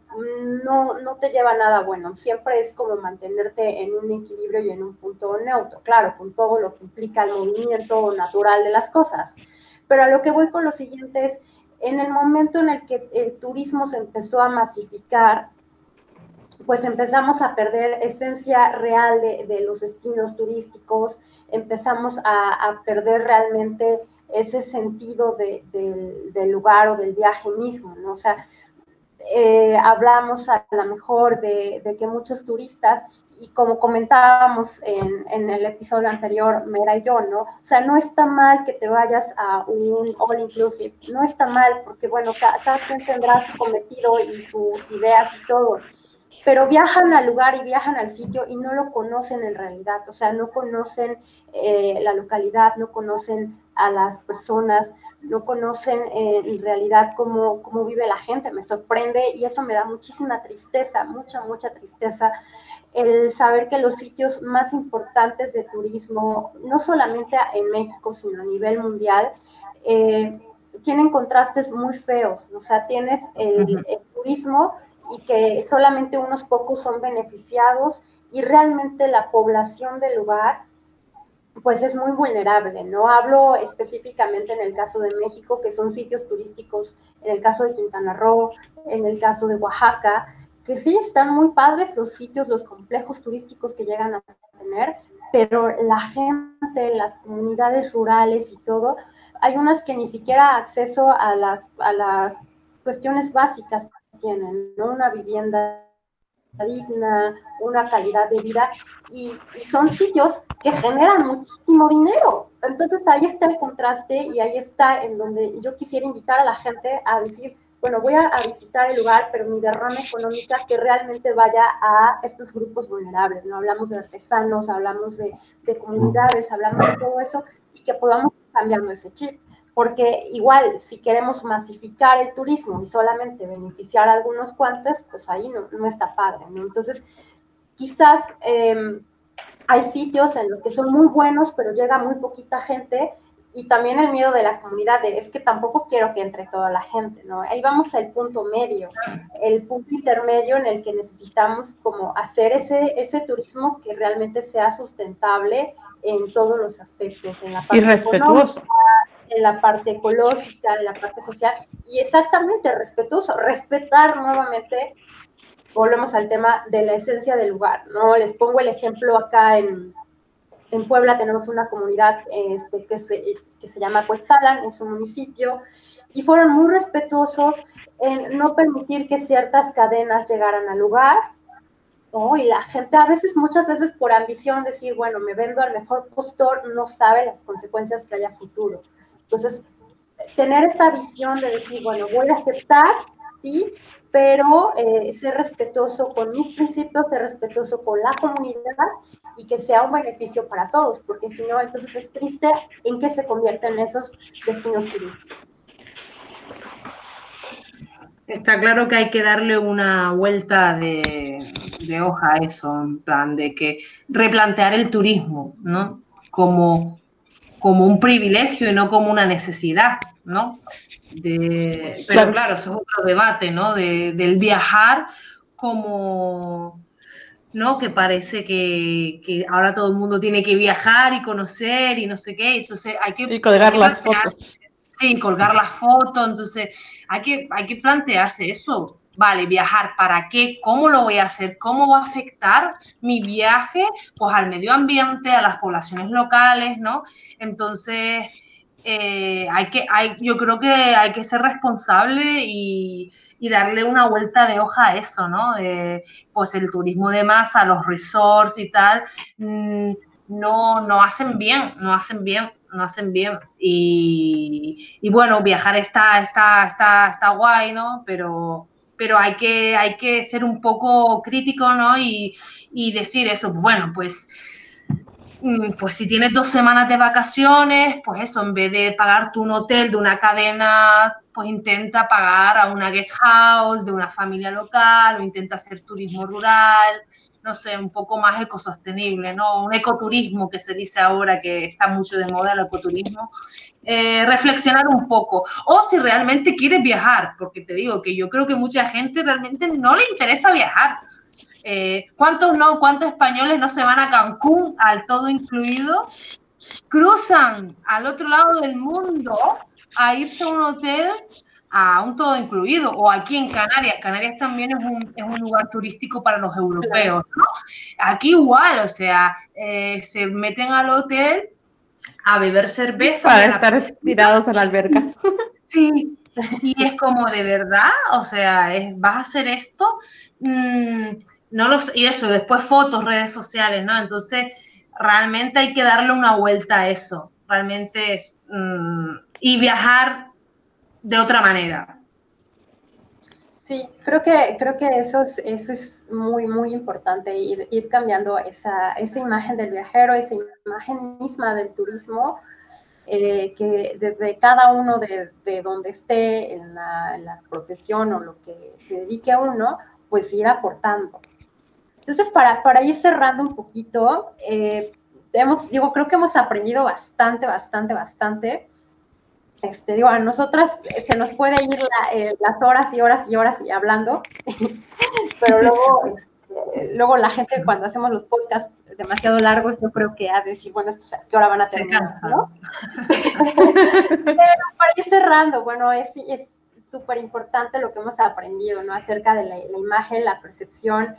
no, no te lleva a nada bueno. Siempre es como mantenerte en un equilibrio y en un punto neutro, claro, con todo lo que implica el movimiento natural de las cosas. Pero a lo que voy con lo siguiente es, en el momento en el que el turismo se empezó a masificar, pues empezamos a perder esencia real de, los destinos turísticos, empezamos a perder realmente ese sentido de, de, del lugar o del viaje mismo, ¿no? O sea, eh, hablamos a lo mejor de, de, que muchos turistas, y como comentábamos en, en, el episodio anterior, Mera y yo, ¿no? O sea, no está mal que te vayas a un all inclusive, no está mal, porque bueno, cada, cada quien tendrá su cometido y sus ideas y todo, pero viajan al lugar y viajan al sitio y no lo conocen en realidad, o sea, no conocen eh, la localidad, no conocen a las personas, no conocen eh, en realidad cómo, cómo vive la gente, me sorprende y eso me da muchísima tristeza, mucha, mucha tristeza el saber que los sitios más importantes de turismo, no solamente en México, sino a nivel mundial, eh, tienen contrastes muy feos, o sea, tienes el, el turismo y que solamente unos pocos son beneficiados y realmente la población del lugar pues es muy vulnerable. No hablo específicamente en el caso de México, que son sitios turísticos, en el caso de Quintana Roo, en el caso de Oaxaca, que sí están muy padres los sitios, los complejos turísticos que llegan a tener, pero la gente, las comunidades rurales y todo, hay unas que ni siquiera acceso a las, a las cuestiones básicas tienen, ¿no? Una vivienda digna, una calidad de vida, y, son sitios que generan muchísimo dinero. Entonces ahí está el contraste y ahí está en donde yo quisiera invitar a la gente a decir, bueno, voy a, visitar el lugar, pero mi derrama económica que realmente vaya a estos grupos vulnerables, ¿no? Hablamos de artesanos, hablamos de, de comunidades, hablamos de todo eso, y que podamos cambiando ese chip porque igual si queremos masificar el turismo y solamente beneficiar a algunos cuantos, pues ahí no, no está padre, ¿no? Entonces, quizás eh, hay sitios en los que son muy buenos, pero llega muy poquita gente y también el miedo de la comunidad de, es que tampoco quiero que entre toda la gente, ¿no? Ahí vamos al punto medio, el punto intermedio en el que necesitamos como hacer ese, ese turismo que realmente sea sustentable en todos los aspectos, en la parte y respetuoso en la parte ecológica, en la parte social, y exactamente respetuoso, respetar nuevamente volvemos al tema de la esencia del lugar, ¿no? Les pongo el ejemplo acá en, en Puebla tenemos una comunidad este, que, se, que se llama Cuetzalan, es un municipio, y fueron muy respetuosos en no permitir que ciertas cadenas llegaran al lugar, ¿no? Y la gente a veces, muchas veces por ambición, decir, bueno, me vendo al mejor postor, no sabe las consecuencias que haya futuro. Entonces, tener esa visión de decir, bueno, voy a aceptar, ¿sí? Pero eh, ser respetuoso con mis principios, ser respetuoso con la comunidad y que sea un beneficio para todos, porque si no, entonces es triste en qué se convierten esos destinos turísticos. Está claro que hay que darle una vuelta de, hoja a eso, en plan de que replantear el turismo, ¿no? Como, como un privilegio y no como una necesidad, ¿no? pero claro. eso es otro debate, ¿no? del viajar como, ¿no? Que parece que, ahora todo el mundo tiene que viajar y conocer y no sé qué, entonces hay que... Y colgar las fotos. Sí, colgar las fotos, entonces hay que, hay que plantearse eso. Vale, viajar, ¿para qué? ¿Cómo lo voy a hacer? ¿Cómo va a afectar mi viaje? Pues al medio ambiente, a las poblaciones locales, ¿no? Entonces, eh, hay que, hay, yo creo que hay que ser responsable y, darle una vuelta de hoja a eso, ¿no? pues el turismo de masa, los resorts y tal, mm, no, no hacen bien, no hacen bien no hacen bien. Y, bueno, viajar está, está, está, está guay, ¿no? Pero, pero hay, que, hay que ser un poco crítico, ¿no? Y, y decir eso, bueno, pues mm, pues si tienes dos semanas de vacaciones, pues eso, en vez de pagarte un hotel de una cadena, pues intenta pagar a una guest house de una familia local o intenta hacer turismo rural, no sé, un poco más ecosostenible, ¿no? Un ecoturismo que se dice ahora que está mucho de moda el ecoturismo. Eh, reflexionar un poco. O si realmente quieres viajar, porque te digo que yo creo que mucha gente realmente no le interesa viajar. Eh, ¿Cuántos no, cuántos españoles no se van a Cancún al todo incluido? Cruzan al otro lado del mundo a irse a un hotel a un todo incluido, o aquí en Canarias, Canarias también es un, es un lugar turístico para los europeos, ¿no? Aquí igual, o sea, eh, se meten al hotel a beber cerveza. Para estar tirados a la alberca. Sí, y es como de verdad, o sea, es, vas a hacer esto, mm, no lo y eso, después fotos, redes sociales, ¿no? Entonces, realmente hay que darle una vuelta a eso, realmente es, mm, y viajar de otra manera. Sí, creo que, creo que eso, es, eso es muy, muy importante, ir, ir cambiando esa, esa imagen del viajero, esa imagen misma del turismo, eh, que desde cada uno de, de donde esté en la, profesión o lo que se dedique a uno, pues ir aportando. Entonces, para, para ir cerrando un poquito, eh, hemos, digo, creo que hemos aprendido bastante, bastante, bastante este, digo, a nosotras se nos puede ir eh, las horas y horas y horas y hablando, pero luego, este, luego la gente cuando hacemos los podcasts demasiado largos, yo creo que ha de decir, bueno, ¿qué hora van a terminar? ¿no? pero para ir cerrando, bueno, es súper importante lo que hemos aprendido, ¿no? Acerca de la, imagen, la percepción,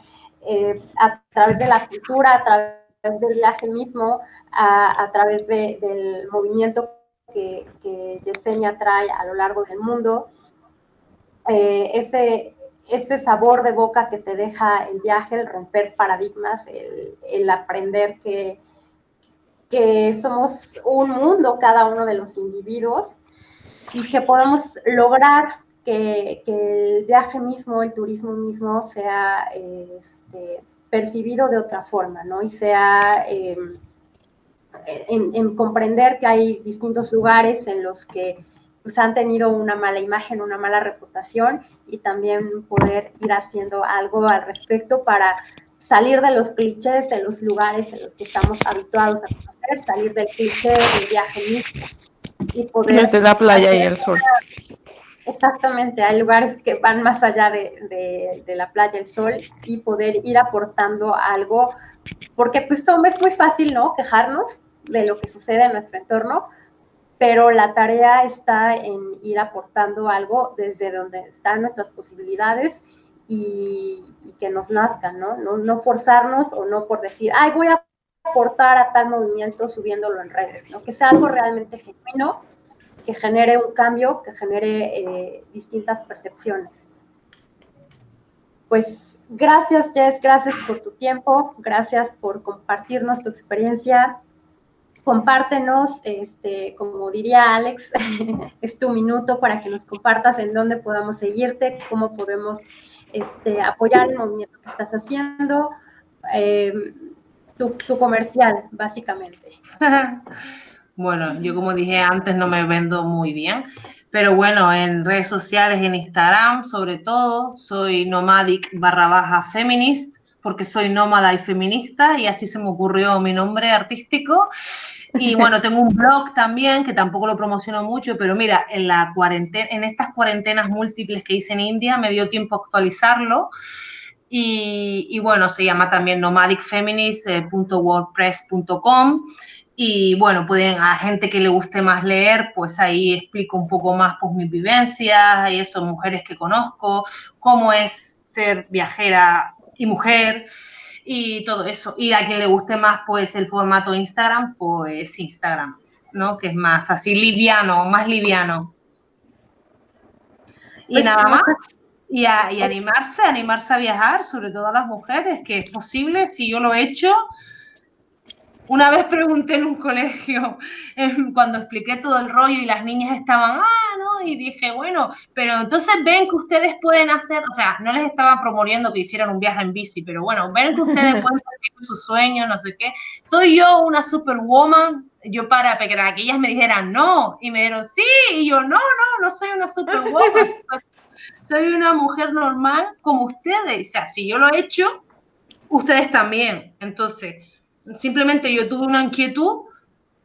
eh, a través de la cultura, a través del viaje mismo, a, través del movimiento que, Yesenia trae a lo largo del mundo, eh, ese, ese sabor de boca que te deja el viaje, el romper paradigmas, el, aprender que, que somos un mundo cada uno de los individuos y que podemos lograr que, el viaje mismo, el turismo mismo sea este, percibido de otra forma, ¿no? Y sea em, en, comprender que hay distintos lugares en los que pues, han tenido una mala imagen, una mala reputación y también poder ir haciendo algo al respecto para salir de los clichés de los lugares en los que estamos habituados a conocer, salir del cliché del viaje mismo y poder... Desde la playa y el sol. Exactamente, hay lugares que van más allá de, de, de la playa, el sol y poder ir aportando algo, porque pues es muy fácil, ¿no? Quejarnos, de lo que sucede en nuestro entorno, pero la tarea está en ir aportando algo desde donde están nuestras posibilidades y, que nos nazcan, ¿no? ¿no? No forzarnos o no por decir, ay, voy a aportar a tal movimiento subiéndolo en redes, ¿no? Que sea algo realmente genuino, que genere un cambio, que genere eh, distintas percepciones. Pues gracias, Jess, gracias por tu tiempo, gracias por compartirnos tu experiencia. Compártenos, este, como diría Alex, es tu minuto para que nos compartas en dónde podamos seguirte, cómo podemos este, apoyar el movimiento que estás haciendo. Eh, tu, comercial, básicamente. bueno, yo como dije antes no me vendo muy bien, pero bueno, en redes sociales, en Instagram sobre todo, soy nomadic barra baja feminist, porque soy nómada y feminista y así se me ocurrió mi nombre artístico. Y bueno, tengo un blog también que tampoco lo promociono mucho, pero mira, en la cuarentena, en estas cuarentenas múltiples que hice en India me dio tiempo a actualizarlo y, bueno, se llama también nomadicfeminist.wordpress.com. Y bueno, pueden, a gente que le guste más leer, pues ahí explico un poco más pues, mis vivencias y eso, mujeres que conozco, cómo es ser viajera y mujer y todo eso. Y a quien le guste más, pues el formato Instagram, pues Instagram, ¿no? Que es más así liviano, más liviano. Y pues nada más. Y, animarse, animarse a viajar, sobre todo a las mujeres, que es posible, si yo lo he hecho. Una vez pregunté en un colegio, cuando expliqué todo el rollo y las niñas estaban, ah, no, y dije, bueno, pero entonces ven que ustedes pueden hacer, o sea, no les estaba promoviendo que hicieran un viaje en bici, pero bueno, ven que ustedes pueden hacer sus sueños, no sé qué. Soy yo una superwoman, yo para, que ellas me dijeran no, y me dijeron sí, y yo no, no, no soy una superwoman soy una mujer normal como ustedes. O sea, si yo lo he hecho, ustedes también. Entonces, simplemente yo tuve una inquietud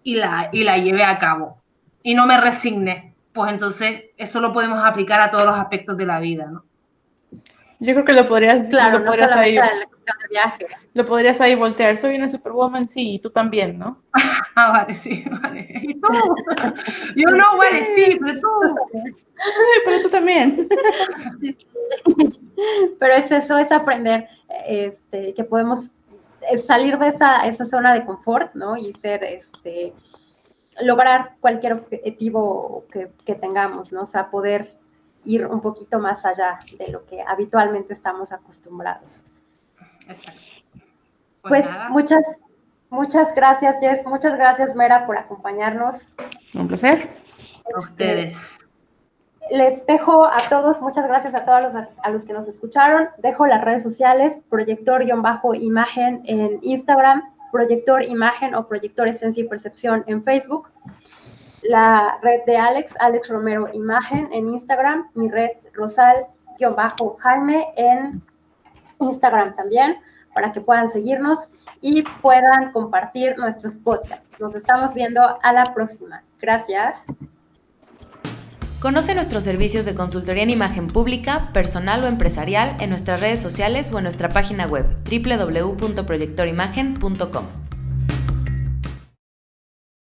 y la, y la llevé a cabo. Y no me resigné. Pues entonces, eso lo podemos aplicar a todos los aspectos de la vida, ¿no? Yo creo que lo podrías, claro, lo podrías ahí, lo podrías ahí voltear. Soy una superwoman, sí, y tú también, ¿no? ah, vale, sí, vale. ¿Y tú? Yo no, vale, sí, pero tú. pero tú también. Pero es eso, es aprender este, que podemos salir de esa, esa zona de confort, ¿no? Y ser, este, lograr cualquier objetivo que, que tengamos, ¿no? O sea, poder ir un poquito más allá de lo que habitualmente estamos acostumbrados. Exacto. Pues, pues muchas, muchas gracias, Jess. Muchas gracias, Mera, por acompañarnos. Un placer. A ustedes. Les dejo a todos, muchas gracias a todos los, a los que nos escucharon. Dejo las redes sociales, proyector-imagen en Instagram, proyector imagen o proyector esencia y percepción en Facebook la red de Alex, Alex Romero Imagen en Instagram, mi red Rosal-Jaime en Instagram también, para que puedan seguirnos y puedan compartir nuestros podcasts. Nos estamos viendo a la próxima. Gracias. Conoce nuestros servicios de consultoría en imagen pública, personal o empresarial en nuestras redes sociales o en nuestra página web www.proyectorimagen.com.